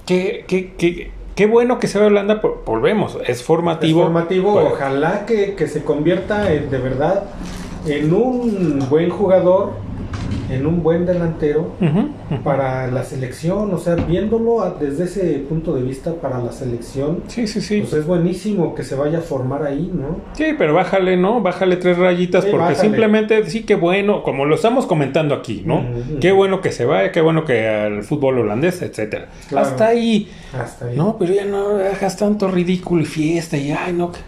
qué, qué, qué, qué bueno que se va Holanda, volvemos, es formativo. Es formativo, Bueno, ojalá que, que se convierta en- de verdad en un buen jugador en un buen delantero para la selección, o sea, viéndolo a- desde ese punto de vista para la selección, Sí, sí, sí. pues es buenísimo que se vaya a formar ahí, ¿no? Sí, pero bájale, ¿no? Bájale tres rayitas Sí, porque bájale. simplemente sí que bueno, como lo estamos comentando aquí, ¿no? Ujú. Qué bueno que se vaya, qué bueno que al fútbol holandés, etcétera. Claro. Hasta ahí. Hasta ahí. No, pero ya no hagas tanto ridículo y fiesta y ay, no. que-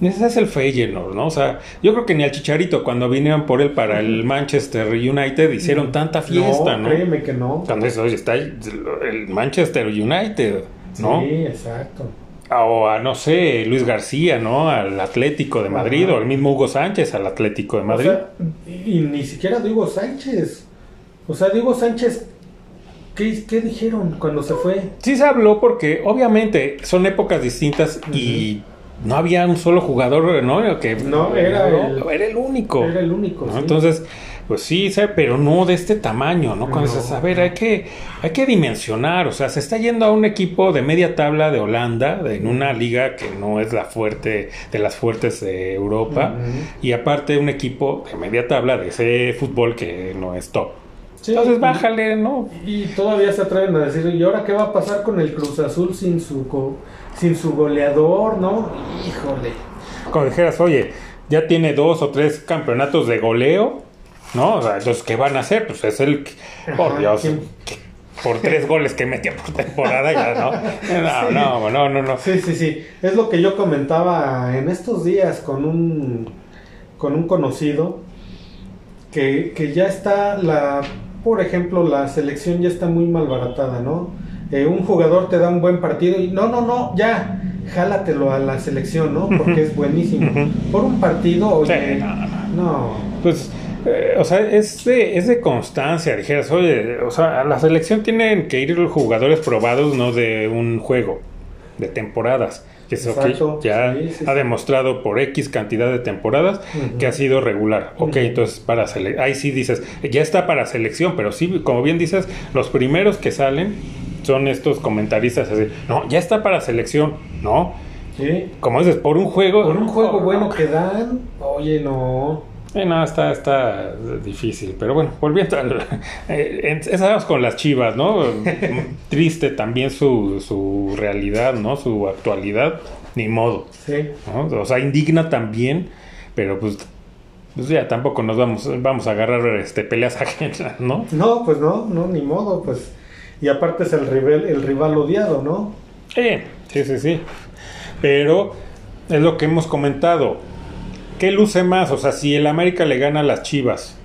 Ese es el Feyenoord, ¿no? O sea, yo creo que ni al Chicharito cuando vinieron por él para el Manchester United hicieron tanta fiesta, ¿no? créeme que no. Cuando eso, está el Manchester United, ¿no? Sí, exacto. O a, no sé, Luis García, ¿no? Al Atlético de Madrid, Ajá. o el mismo Hugo Sánchez al Atlético de Madrid. O sea, y ni siquiera Diego Sánchez. O sea, Diego Sánchez, ¿qué, qué dijeron cuando se fue? Sí se habló porque obviamente son épocas distintas y no había un solo jugador, ¿no? Que, No, era el- era el único. Era el único. ¿no? sí. Entonces, pues sí, pero no de este tamaño, ¿no? Cuando No. a ver, hay que, hay que dimensionar, o sea, se está yendo a un equipo de media tabla de Holanda, de- en una liga que no es la fuerte, de las fuertes de Europa, y aparte un equipo de media tabla de ese fútbol que no es top. Sí, Entonces, bájale, ¿no? Y todavía se atreven a decir, ¿y ahora qué va a pasar con el Cruz Azul sin su, go- sin su goleador, no? Híjole. Como dijeras, oye, ya tiene dos o tres campeonatos de goleo, ¿no? O sea, entonces, ¿qué van a hacer? Pues es el, por Dios, que- por tres goles que metía por temporada, ya, ¿no? No, Sí. no, no, no, no. Sí, sí, sí. Es lo que yo comentaba en estos días con un, con un conocido, que, que ya está la, por ejemplo, la selección ya está muy malbaratada, ¿no? Eh, un jugador te da un buen partido y no, no, no, ya, jálatelo a la selección, ¿no? Porque es buenísimo. Por un partido, oye, Sí, no, no. Pues, eh, o sea, es de, es de constancia, dijeras, oye, o sea, a la selección tienen que ir los jugadores probados, no de un juego, de temporadas. Que eso que ya sí, sí, ha sí. demostrado por X cantidad de temporadas que ha sido regular. Ok, entonces para ahí sí dices, ya está para selección, pero sí, como bien dices, los primeros que salen son estos comentaristas así, no, ya está para selección, no, ¿Sí? como dices, por un juego. Por un juego no, bueno no. que dan, oye, no. Eh, no, está, está difícil, pero bueno, volviendo al... Eh, con las chivas, ¿no? Triste también su, su realidad, ¿no? Su actualidad, ni modo, Sí. ¿no? O sea, indigna también, pero pues, pues ya tampoco nos vamos, vamos a agarrar este, peleas ajenas, ¿no? No, pues no, no, ni modo, pues. Y aparte es el rival, el rival odiado, ¿no? Eh, sí, sí, sí. Pero es lo que hemos comentado. ¿Qué luce más? O sea, si el América le gana a las Chivas,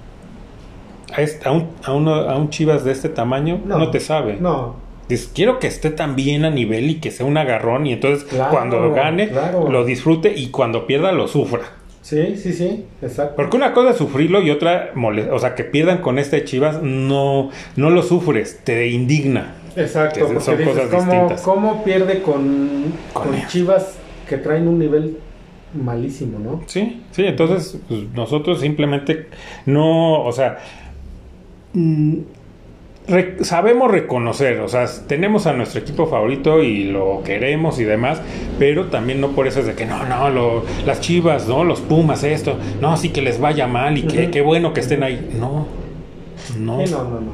a, este- a un, a, uno- a un Chivas de este tamaño, no, te sabe. No, Dices, quiero que esté tan bien a nivel y que sea un agarrón y entonces Claro, cuando gane claro. lo disfrute y cuando pierda lo sufra. Sí, sí, sí, exacto. Porque una cosa es sufrirlo y otra, o sea, que pierdan con este Chivas, no, no lo sufres, te indigna. Exacto, que porque son dices, cosas ¿cómo, distintas. cómo pierde con, Con con. Chivas que traen un nivel malísimo, ¿no? Sí, sí, entonces pues, nosotros simplemente no, o sea, re- sabemos reconocer, o sea, tenemos a nuestro equipo favorito y lo queremos y demás, pero también no por eso es de que no, no, lo- las chivas, ¿no? Los Pumas, esto, no, sí que les vaya mal y que qué bueno que estén ahí. No, no, Sí, no, no, no.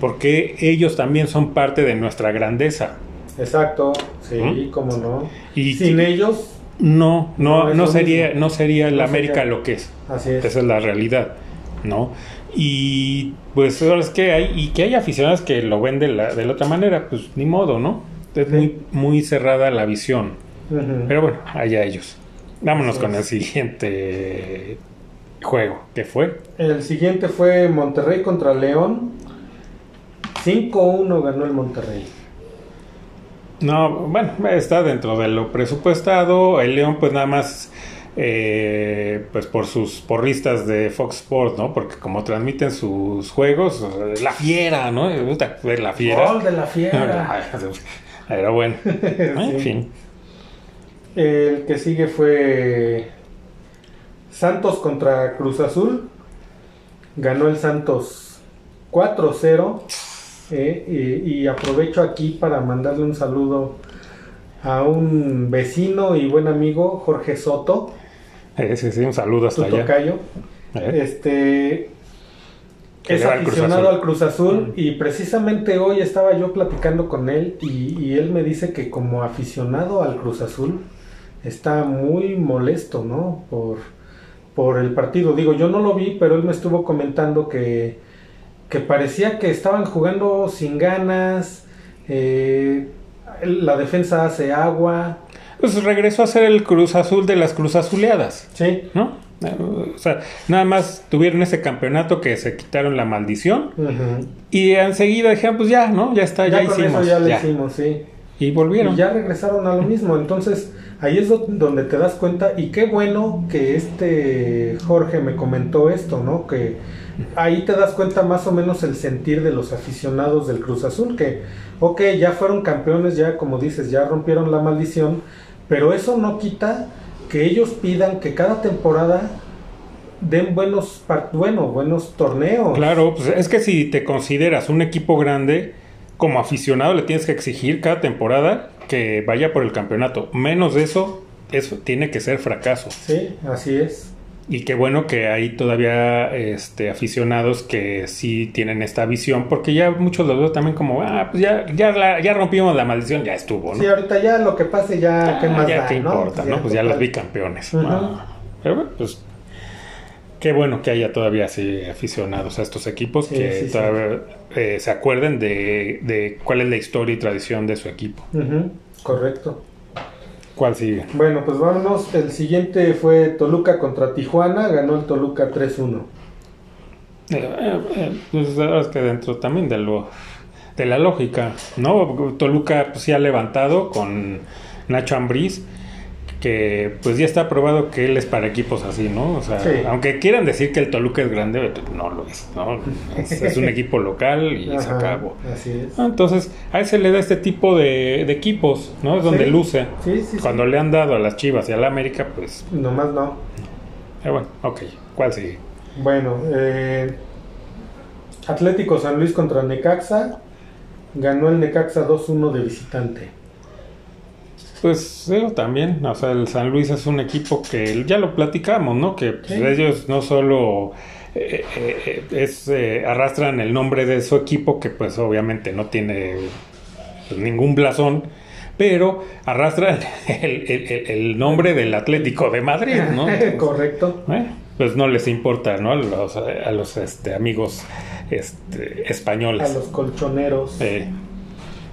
porque ellos también son parte de nuestra grandeza. Exacto, sí, ¿Mm? cómo no. Y- Sin ellos, No, no, No, sería, mismo. no sería el No América sería. lo que es. así es. Esa es la realidad, ¿no? Y pues ahora es que hay, y que hay aficionados que lo ven de la, de la otra manera, pues ni modo, ¿no? Es Sí. muy, muy cerrada la visión. Pero bueno, allá ellos. Vámonos con el siguiente juego, que fue. El siguiente fue Monterrey contra León. 5-1 ganó el Monterrey. No, bueno, está dentro de lo presupuestado. El León, pues nada más, eh, pues por sus porristas de Fox Sports, ¿no? Porque como transmiten sus juegos, eh, la fiera, ¿no? Me gusta ver la fiera. Gol de la fiera. Pero bueno, en Sí. fin. El que sigue fue Santos contra Cruz Azul. Ganó el Santos 4-0. eh, y, y aprovecho aquí para mandarle un saludo a un vecino y buen amigo, Jorge Soto, Eh, sí, sí, un saludo hasta allá. tocayo. Eh, Este es al Cruz aficionado Azul. al Cruz Azul Mm. y precisamente hoy estaba yo platicando con él y, y él me dice que como aficionado al Cruz Azul está muy molesto, ¿no? Por, por el partido. Digo, yo no lo vi, pero él me estuvo comentando que, que parecía que estaban jugando sin ganas, eh, la defensa hace agua. Pues regresó a ser el Cruz Azul de las Cruz Azuleadas, Sí. ¿no? Eh, O sea, nada más tuvieron ese campeonato que se quitaron la maldición Ujú. y enseguida dijeron, pues ya, ¿no? Ya está, ya, Ya, hicimos. eso ya ya. hicimos, sí. Y volvieron. Y ya regresaron a lo mismo. Entonces, ahí es do- donde te das cuenta. Y qué bueno que este Jorge me comentó esto, ¿no? Que ahí te das cuenta más o menos el sentir de los aficionados del Cruz Azul. Que, ok, ya fueron campeones, ya como dices, ya rompieron la maldición. Pero eso no quita que ellos pidan que cada temporada den buenos, bueno, buenos torneos. Claro, pues es que si te consideras un equipo grande, como aficionado le tienes que exigir cada temporada que vaya por el campeonato. Menos de eso, eso tiene que ser fracaso. Sí, así es. Y qué bueno que hay todavía este, aficionados que sí tienen esta visión, porque ya muchos los veo también como, ah, pues ya, ya, la- ya rompimos la maldición, ya estuvo, ¿no? Sí, ahorita ya lo que pase ya, ¿qué Ah, más ya da, qué no? importa, ¿no? Pues ya las vi campeones. Ah, Pero bueno, pues qué bueno que haya todavía así aficionados a estos equipos Sí, que sí, sí. todavía eh, se acuerden de, de cuál es la historia y tradición de su equipo. Correcto. ¿Cuál sigue? Bueno, pues vámonos. El siguiente fue Toluca contra Tijuana. Ganó el Toluca 3-1. Eh, eh, eh, pues es que dentro también de lo de la lógica, ¿no? Toluca pues sí ha levantado con Nacho Ambriz que pues ya está probado que él es para equipos así, ¿no? O sea, Sí. aunque quieran decir que el Toluca es grande, no lo es, ¿no? Es, es un equipo local y se acabó. Así es. Ah, Entonces, a él se le da este tipo de, de equipos, ¿no? Es donde Sí. luce. Sí. Cuando le han dado a las Chivas y a la América, pues, Nomás no. eh, bueno, ok. ¿Cuál sigue? Bueno, eh, Atlético San Luis contra Necaxa. Ganó el Necaxa 2-1 de visitante. Pues digo también, o sea, el San Luis es un equipo que ya lo platicamos, ¿no? Que pues, Sí. ellos no solo eh, eh, eh, es eh, arrastran el nombre de su equipo, que pues obviamente no tiene pues, ningún blasón, pero arrastran el, el- el- nombre del Atlético de Madrid, ¿no? Correcto. Pues no les importa, ¿no? A los, a los este, amigos este, A españoles. los colchoneros.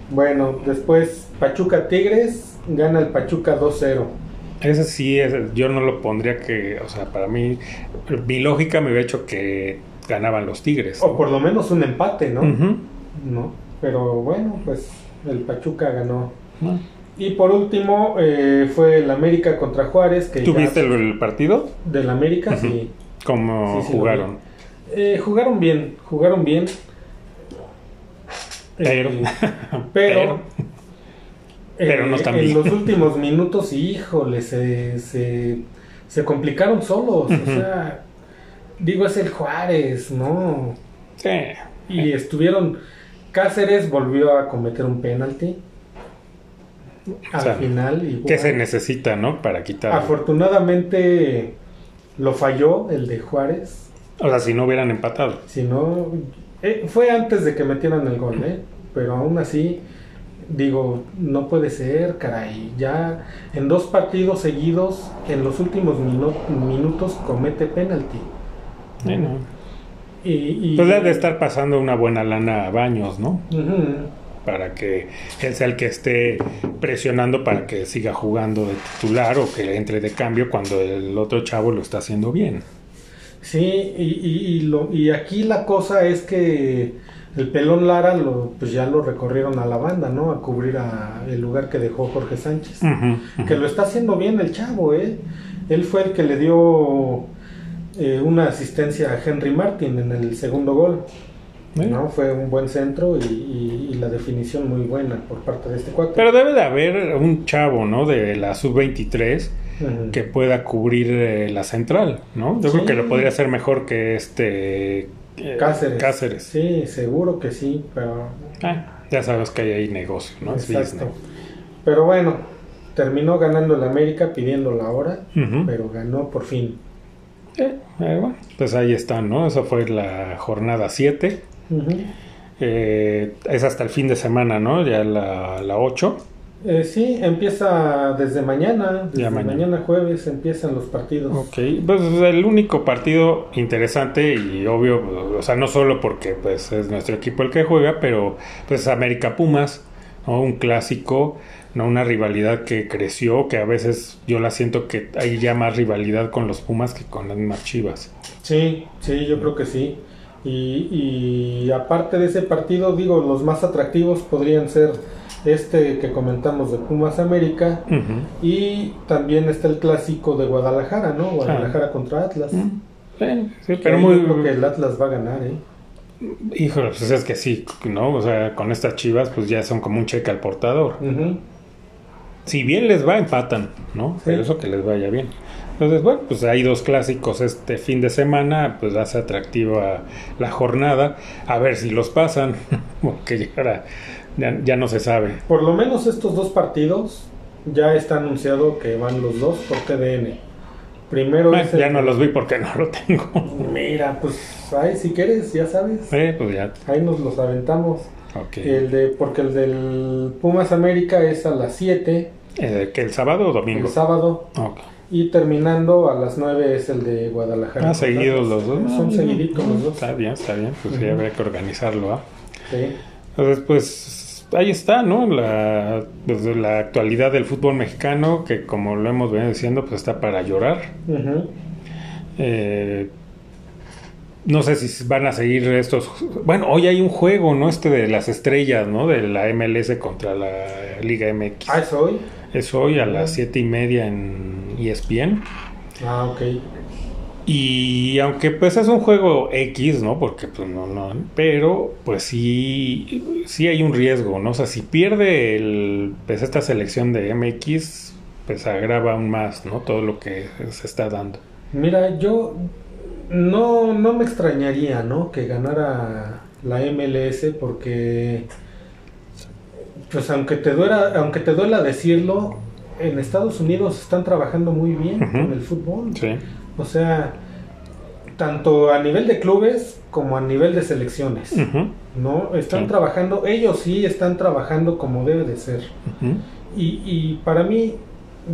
Bueno, después Pachuca Tigres. Gana el Pachuca 2-0. Ese sí, yo no lo pondría que, o sea, para mí, mi lógica me hubiera hecho que ganaban los Tigres. O por lo menos un empate, ¿no? No. Pero bueno, pues el Pachuca ganó. Y por último eh, fue el América contra Juárez. Que ¿Tú ya- viste el, el partido? Del América, sí. ¿Cómo Sí, sí, lo jugaron? Eh, jugaron bien, jugaron bien. Pero, Eh, pero, pero no eh, en bien. los últimos minutos, híjole, se, se, se complicaron solos. O sea, digo, es el Juárez, ¿no? sí. Y estuvieron. Cáceres volvió a cometer un penalti. Al O sea, final. igual. ¿Qué se necesita, no? Para quitar. Afortunadamente lo falló el de Juárez. O sea, si no hubieran empatado. Si no. eh, fue antes de que metieran el gol, ¿eh? Pero aún así. Digo, no puede ser, caray. Ya en dos partidos seguidos, en los últimos minu- minutos, comete penalti. Bueno, Y, y- pues debe de estar pasando una buena lana a baños, ¿no? Para que él sea el que esté presionando para que siga jugando de titular o que entre de cambio cuando el otro chavo lo está haciendo bien. Sí, y, y, y lo, y aquí la cosa es que el pelón Lara lo, pues ya lo recorrieron a la banda, ¿no? A cubrir a el lugar que dejó Jorge Sánchez. Que lo está haciendo bien el chavo, ¿eh? Él fue el que le dio eh, una asistencia a Henry Martin en el segundo gol. ¿no? Fue un buen centro y, y- y la definición muy buena por parte de este cuate. Pero debe de haber un chavo, ¿no? De la sub-23 Ujú. que pueda cubrir eh, la central, ¿no? Yo Sí. creo que lo podría hacer mejor que este Cáceres. Cáceres. Sí, seguro que sí, pero Ah, ya sabes que hay ahí negocio, ¿no? Exacto. Pero bueno, terminó ganando el América pidiendo la hora, pero ganó por fin. Eh, eh, bueno, pues ahí están, ¿no? Eso fue la jornada 7. Eh, es hasta el fin de semana, ¿no? Ya la, la 8. Eh, sí, empieza desde mañana, desde mañana. jueves empiezan los partidos. Ok, pues el único partido interesante y obvio, o sea, no solo porque pues es nuestro equipo el que juega, pero pues América Pumas, ¿no? Un clásico, ¿no? Una rivalidad que creció, que a veces yo la siento que hay ya más rivalidad con los Pumas que con las mismas Chivas. Sí, sí, yo creo que sí. Y, y aparte de ese partido, digo, los más atractivos podrían ser este que comentamos de Pumas América y también está el clásico de Guadalajara, ¿no? Guadalajara contra Atlas. Sí, pero muy... creo que el Atlas va a ganar, ¿eh? Híjole, pues es que sí, ¿no? O sea, con estas chivas, pues ya son como un cheque al portador. Si bien les va, empatan, ¿no? Pero eso que les vaya bien. Entonces, bueno, pues hay dos clásicos este fin de semana, pues hace atractiva la jornada. A ver si los pasan, porque ya, ya, no se sabe. Por lo menos estos dos partidos ya está anunciado que van los dos por TDN. Primero Ya no los vi porque no lo tengo. Mira, pues ahí si quieres, ya sabes. Eh, pues ya. Ahí nos los aventamos. El de, porque el del Pumas América es a las 7. ¿El, ¿Que el sábado o domingo? El sábado. Y terminando a las 9 es el de Guadalajara. Ah, seguidos los dos. Son seguiditos los dos. Está bien, está bien. Pues ya habría que organizarlo. ¿ah? Sí. Entonces, pues ahí está, ¿no? La, desde pues, la actualidad del fútbol mexicano, que como lo hemos venido diciendo, pues está para llorar. eh, no sé si van a seguir estos. Bueno, hoy hay un juego, ¿no? Este de las estrellas, ¿no? De la MLS contra la Liga MX. Ah, es hoy. Es hoy a las siete y media en ESPN. Ah, ok. Y aunque pues es un juego X, ¿no? Porque pues no, no, pero pues sí, sí hay un riesgo, ¿no? O sea, si pierde el, pues esta selección de MX, pues agrava aún más, ¿no? Todo lo que se está dando. Mira, yo no, no me extrañaría, ¿no? Que ganara la MLS porque, pues aunque te duela, aunque te duela decirlo, en Estados Unidos están trabajando muy bien con el fútbol. O sea, tanto a nivel de clubes como a nivel de selecciones, ¿no? Están trabajando, ellos sí están trabajando como debe de ser. y, y para mí,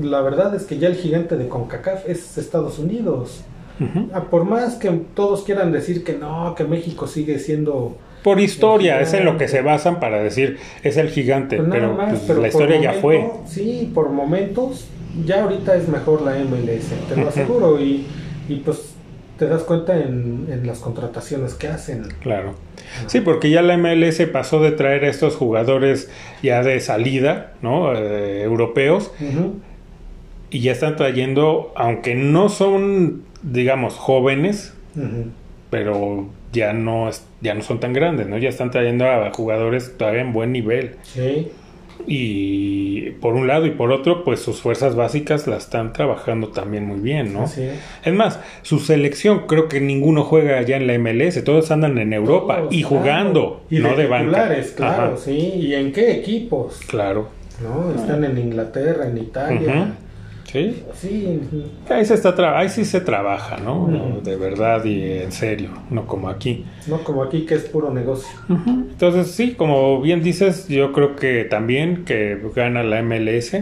la verdad es que ya el gigante de CONCACAF es Estados Unidos. Ah, por más que todos quieran decir que no, que México sigue siendo... Por historia, es en lo que se basan para decir es el gigante, pues pero, la historia ya fue. Sí, por momentos, ya ahorita es mejor la MLS, te lo aseguro, y, y pues te das cuenta en, en, las contrataciones que hacen. Claro. Sí, porque ya la MLS pasó de traer a estos jugadores ya de salida, ¿no? Eh, europeos. Y ya están trayendo, aunque no son digamos, jóvenes, pero ya no, ya no son tan grandes, ¿no? Ya están trayendo a jugadores todavía en buen nivel. Sí. Y por un lado y por otro, pues sus fuerzas básicas la están trabajando también muy bien, ¿no? Es más, su selección, creo que ninguno juega allá en la MLS, todos andan en Europa y jugando, y no de, banca. claro, sí. ¿Y en qué equipos? Claro. ¿No? Están en Inglaterra, en Italia. Sí. Sí. Ahí, se está ahí sí se trabaja, ¿no? De verdad y en serio, no como aquí. No como aquí que es puro negocio. Entonces sí, como bien dices, yo creo que también que gana la MLS.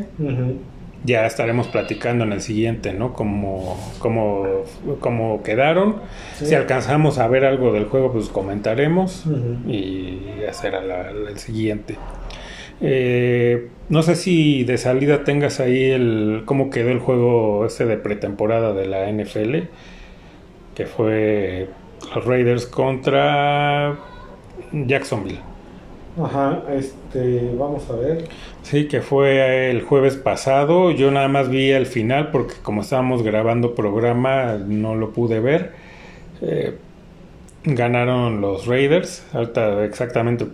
Ya estaremos platicando en el siguiente, ¿no? Como, como, como quedaron. Si alcanzamos a ver algo del juego, pues comentaremos y ya será el siguiente. Eh, no sé si de salida tengas ahí el cómo quedó el juego este de pretemporada de la NFL, que fue los Raiders contra Jacksonville. Ajá, este, vamos a ver. Sí, que fue el jueves pasado. Yo nada más vi el final porque como estábamos grabando programa no lo pude ver. Eh, ganaron los Raiders. Exactamente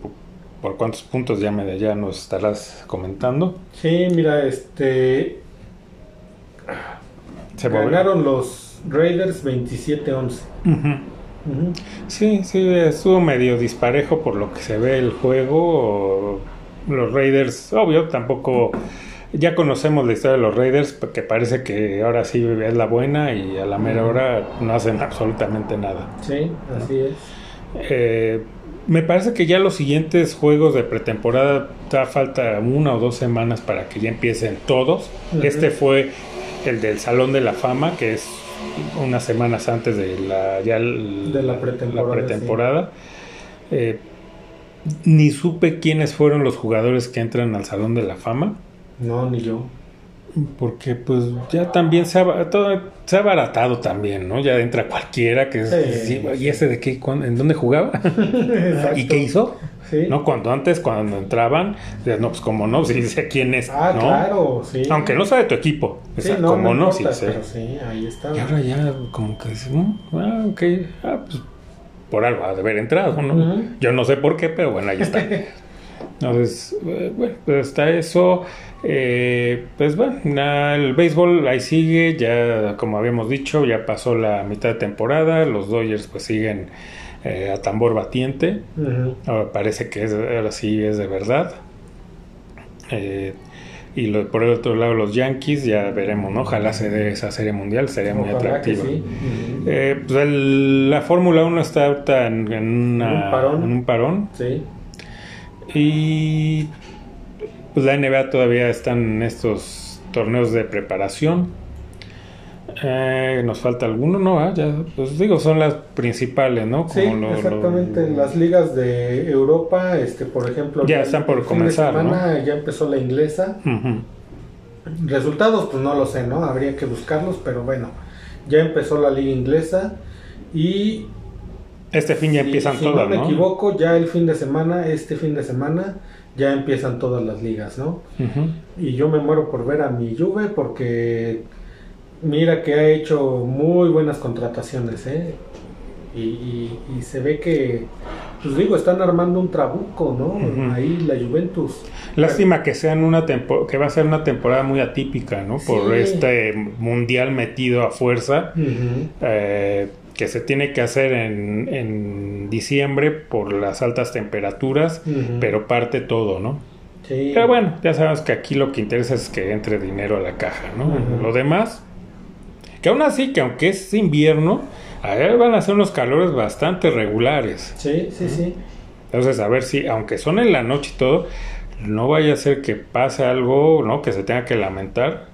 por cuántos puntos ya me ya nos estarás comentando. Sí, mira, este se ganaron los Raiders 27-11. Sí, sí, estuvo medio disparejo por lo que se ve el juego. Los Raiders, obvio, tampoco ya conocemos la historia de los Raiders, que parece que ahora sí es la buena y a la mera hora no hacen absolutamente nada. Sí, así es. Eh, me parece que ya los siguientes juegos de pretemporada da falta una o dos semanas para que ya empiecen todos. Este fue el del Salón de la Fama, que es unas semanas antes de la, ya el- De la pretemporada, pretemporada. Eh, ni supe quiénes fueron los jugadores que entran al Salón de la Fama. No, ni yo. Porque pues ya también se ha, todo- se ha abaratado también, ¿no? Ya entra cualquiera que es, Sí. sí, ¿y ese de qué? ¿Cuándo? ¿En dónde jugaba? ¿Y qué hizo? Sí. ¿No? Cuando antes, cuando entraban, no, pues como no, si dice quién es, Ah, ¿no? claro, sí. Aunque no sea de tu equipo, o Sí, sea, no, como no, no, sí importa, pero sí, ahí está. Y ahora ya como que dices, "Mm, ah, ok, ah, pues por algo ha de haber entrado, ¿no? Yo no sé por qué, pero bueno, ahí está. Entonces, eh, bueno, pues está eso. Eh, pues bueno, el béisbol ahí sigue, ya como habíamos dicho, ya pasó la mitad de temporada, los Dodgers pues siguen eh, a tambor batiente. Ujú. Ahora parece que es, ahora sí es de verdad. Eh, y lo- por el otro lado los Yankees, ya veremos, ¿no? Ojalá se dé esa serie mundial, sería muy Ojalá que atractiva. sí. Ujú. Eh, pues el- la Fórmula 1 está en, en una- Un parón. en un parón. Sí. Y pues la NBA todavía están en estos torneos de preparación. Eh, nos falta alguno, ¿no? Ah, ya, pues digo, son las principales, ¿no? Sí, lo- exactamente. Las ligas de Europa, este, por ejemplo, Ya están por comenzar, ¿no? semana Ya empezó la inglesa. Resultados, pues no lo sé, ¿no? Habría que buscarlos, pero bueno, ya empezó la liga inglesa y Este fin ya si- empiezan si todas, no me ¿no? equivoco, ya el fin de semana, este fin de semana, ya empiezan todas las ligas, ¿no? Y yo me muero por ver a mi Juve porque mira que ha hecho muy buenas contrataciones, ¿eh? Y, y- y se ve que, pues digo, están armando un trabuco, ¿no? Ahí la Juventus. Lástima que sean una tempo- que va a ser una temporada muy atípica, ¿no? Por Sí. este mundial metido a fuerza. Ujú. eh, que se tiene que hacer en, en diciembre por las altas temperaturas, pero parte todo, ¿no? Sí. Pero bueno, ya sabemos que aquí lo que interesa es que entre dinero a la caja, ¿no? Lo demás, que aún así, que aunque es invierno, allá van a ser unos calores bastante regulares. Sí, sí, sí. Entonces, a ver si, aunque son en la noche y todo, no vaya a ser que pase algo, ¿no? Que se tenga que lamentar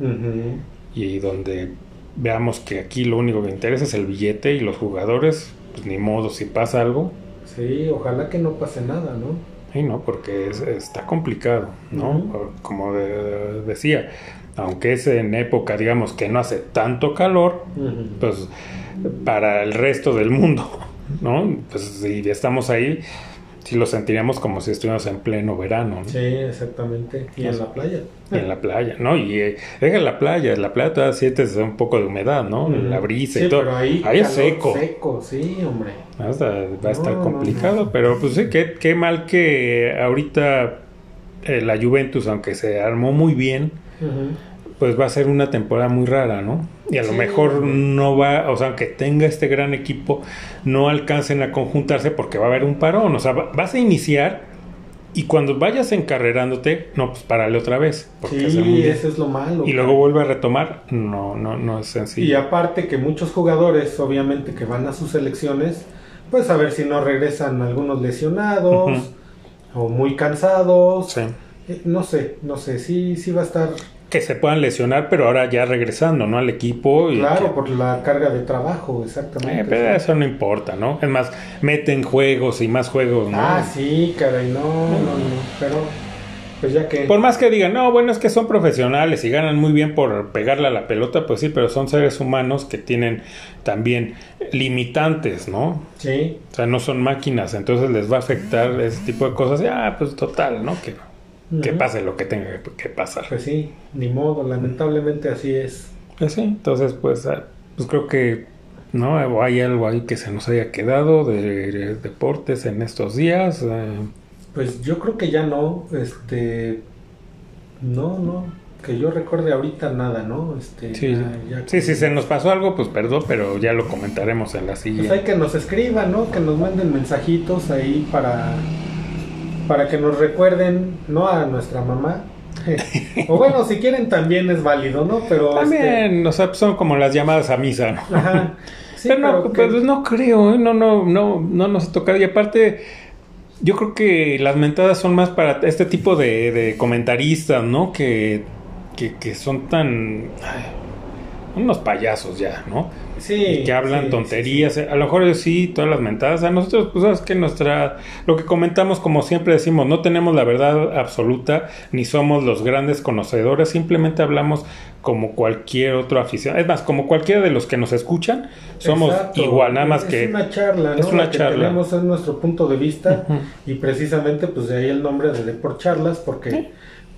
y donde veamos que aquí lo único que interesa es el billete y los jugadores, pues ni modo, si pasa algo, Sí, ojalá que no pase nada, ¿no? y no, porque es- está complicado, ¿no? Como de- decía, aunque es en época, digamos, que no hace tanto calor, pues para el resto del mundo, ¿no? Pues si estamos ahí, sí lo sentiríamos como si estuviéramos en pleno verano, ¿no? Sí, exactamente. Y en la playa. Y en la playa, ¿no? Y eh, deja la playa, la playa todavía sientes un poco de humedad, ¿no? Ujú. La brisa Sí, y todo. pero ahí, Ahí es seco. Seco, sí, hombre. Hasta va a estar No, complicado, no. pero pues sí, qué, qué mal que ahorita eh, la Juventus, aunque se armó muy bien, Ujú. Pues va a ser una temporada muy rara, ¿no? Y a lo mejor no va, o sea, aunque tenga este gran equipo, no alcancen a conjuntarse porque va a haber un parón, o sea, va- vas a iniciar y cuando vayas encarrerándote, no, pues párale otra vez, porque Sí, eso es lo malo. y luego vuelve a retomar, no, no, no es Y sencillo. aparte que muchos jugadores, obviamente, que van a sus selecciones, pues a ver si no regresan algunos lesionados o muy cansados. Sí. Eh, No sé, no sé, sí, sí va a estar, Que se puedan lesionar, pero ahora ya regresando, ¿no? Al equipo. Y claro, que- por la carga de trabajo, exactamente. Eh, pero eso no importa, ¿no? Es más, meten juegos y más juegos, ¿no? Ah, sí, caray, no, no, no, pero pues ya que... Por más que digan, no, bueno, es que son profesionales y ganan muy bien por pegarle a la pelota, pues sí, pero son seres humanos que tienen también limitantes, ¿no? Sí, O sea, no son máquinas, entonces les va a afectar ese tipo de cosas. Y, ah, pues total, ¿no? Que, que pase lo que tenga que pasar. pues sí, ni modo, lamentablemente así es. Pues sí, entonces, pues, ah, pues creo que, ¿no? Hay algo ahí que se nos haya quedado de, de deportes en estos días. eh, Pues yo creo que ya no, este, no, no, que yo recuerde ahorita nada, ¿no? Este, Sí, ya- ya- sí, si se nos pasó algo, pues perdón, pero ya lo comentaremos en la Pues siguiente. hay que nos escriban, ¿no? Que nos manden mensajitos ahí para, para que nos recuerden, no a nuestra mamá, o bueno, si quieren también es válido, ¿no? Pero también, este... o sea, son como las llamadas a misa, ¿no? Ajá. pero, no, pero no creo, ¿eh? no, no, no, no nos ha tocado. Y aparte, yo creo que las mentadas son más para este tipo de, de comentaristas, ¿no? Que, que, que son tan... unos payasos ya, ¿no? Sí, que hablan tonterías. A lo mejor sí, todas las mentadas. A nosotros, pues sabes que nuestra. Lo que comentamos, como siempre decimos, no tenemos la verdad absoluta, ni somos los grandes conocedores, simplemente hablamos como cualquier otro aficionado. Es más, como cualquiera de los que nos escuchan, somos igual, nada más que. Es una charla, ¿no? Es una charla. Que tenemos en nuestro punto de vista, y precisamente, pues de ahí el nombre de Deport Charlas, porque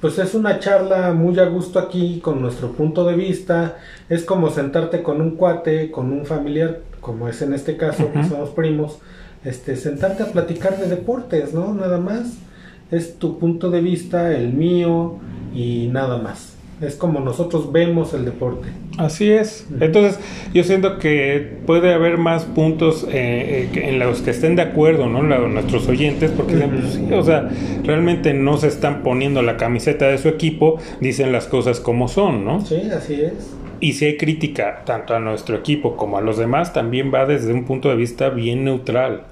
pues es una charla muy a gusto aquí con nuestro punto de vista. Es como sentarte con un cuate, con un familiar, como es en este caso, que somos primos, este, sentarte a platicar de deportes, ¿no? Nada más. Es tu punto de vista, el mío y nada más es como nosotros vemos el deporte. Así es. Entonces, yo siento que puede haber más puntos eh, eh, en los que estén de acuerdo, ¿no? nuestros oyentes, porque pues, o sea, realmente no se están poniendo la camiseta de su equipo, dicen las cosas como son, ¿no? Sí, así es. Y si hay crítica tanto a nuestro equipo como a los demás, también va desde un punto de vista bien neutral.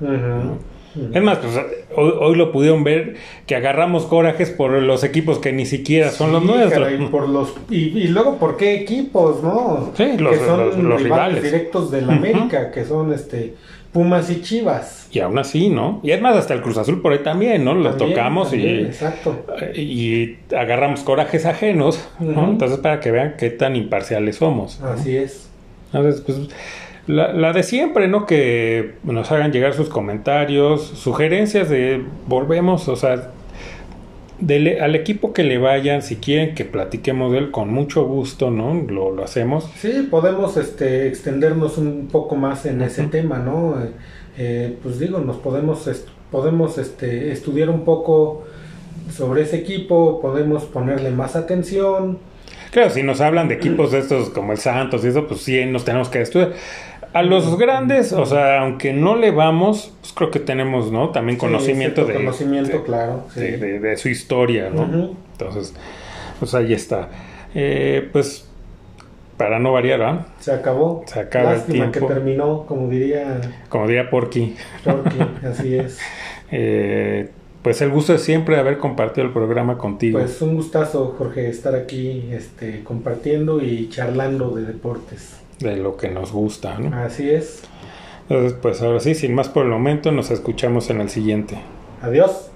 Es más, pues, hoy, lo pudieron ver que agarramos corajes por los equipos que ni siquiera son los nuestros. y, por los, y, luego, ¿por qué equipos, no? Sí, los, que son los, rivales, directos de la América, que son este Pumas y Chivas. Y aún así, ¿no? Y es más, hasta el Cruz Azul por ahí también, ¿no? Lo tocamos y, exacto. y agarramos corajes ajenos, ¿no? Entonces, para que vean qué tan imparciales somos. Así es. Entonces, pues la, la, de siempre, ¿no? Que nos hagan llegar sus comentarios, sugerencias de volvemos, o sea, al equipo que le vayan, si quieren que platiquemos de él, con mucho gusto, ¿no? Lo, lo hacemos. Sí, podemos este, extendernos un poco más en ese tema, ¿no? Eh, eh, pues digo, nos podemos, podemos este, estudiar un poco sobre ese equipo, podemos ponerle más atención. Claro, si nos hablan de equipos de estos como el Santos y eso, pues sí, nos tenemos que estudiar. A los grandes, o sea, aunque no le vamos, pues creo que tenemos, ¿no? También conocimiento de... Conocimiento, claro. De, su historia, ¿no? Entonces, pues ahí está. Eh, pues, para no variar, ¿ah? Se acabó. Se acaba el tiempo. que terminó, como diría... Como diría Porky. Porky, así es. eh, pues el gusto es siempre haber compartido el programa contigo. Pues un gustazo, Jorge, estar aquí este, compartiendo y charlando de deportes de lo que nos gusta, ¿no? Así es. Entonces, pues ahora sí, sin más por el momento, nos escuchamos en el siguiente. Adiós.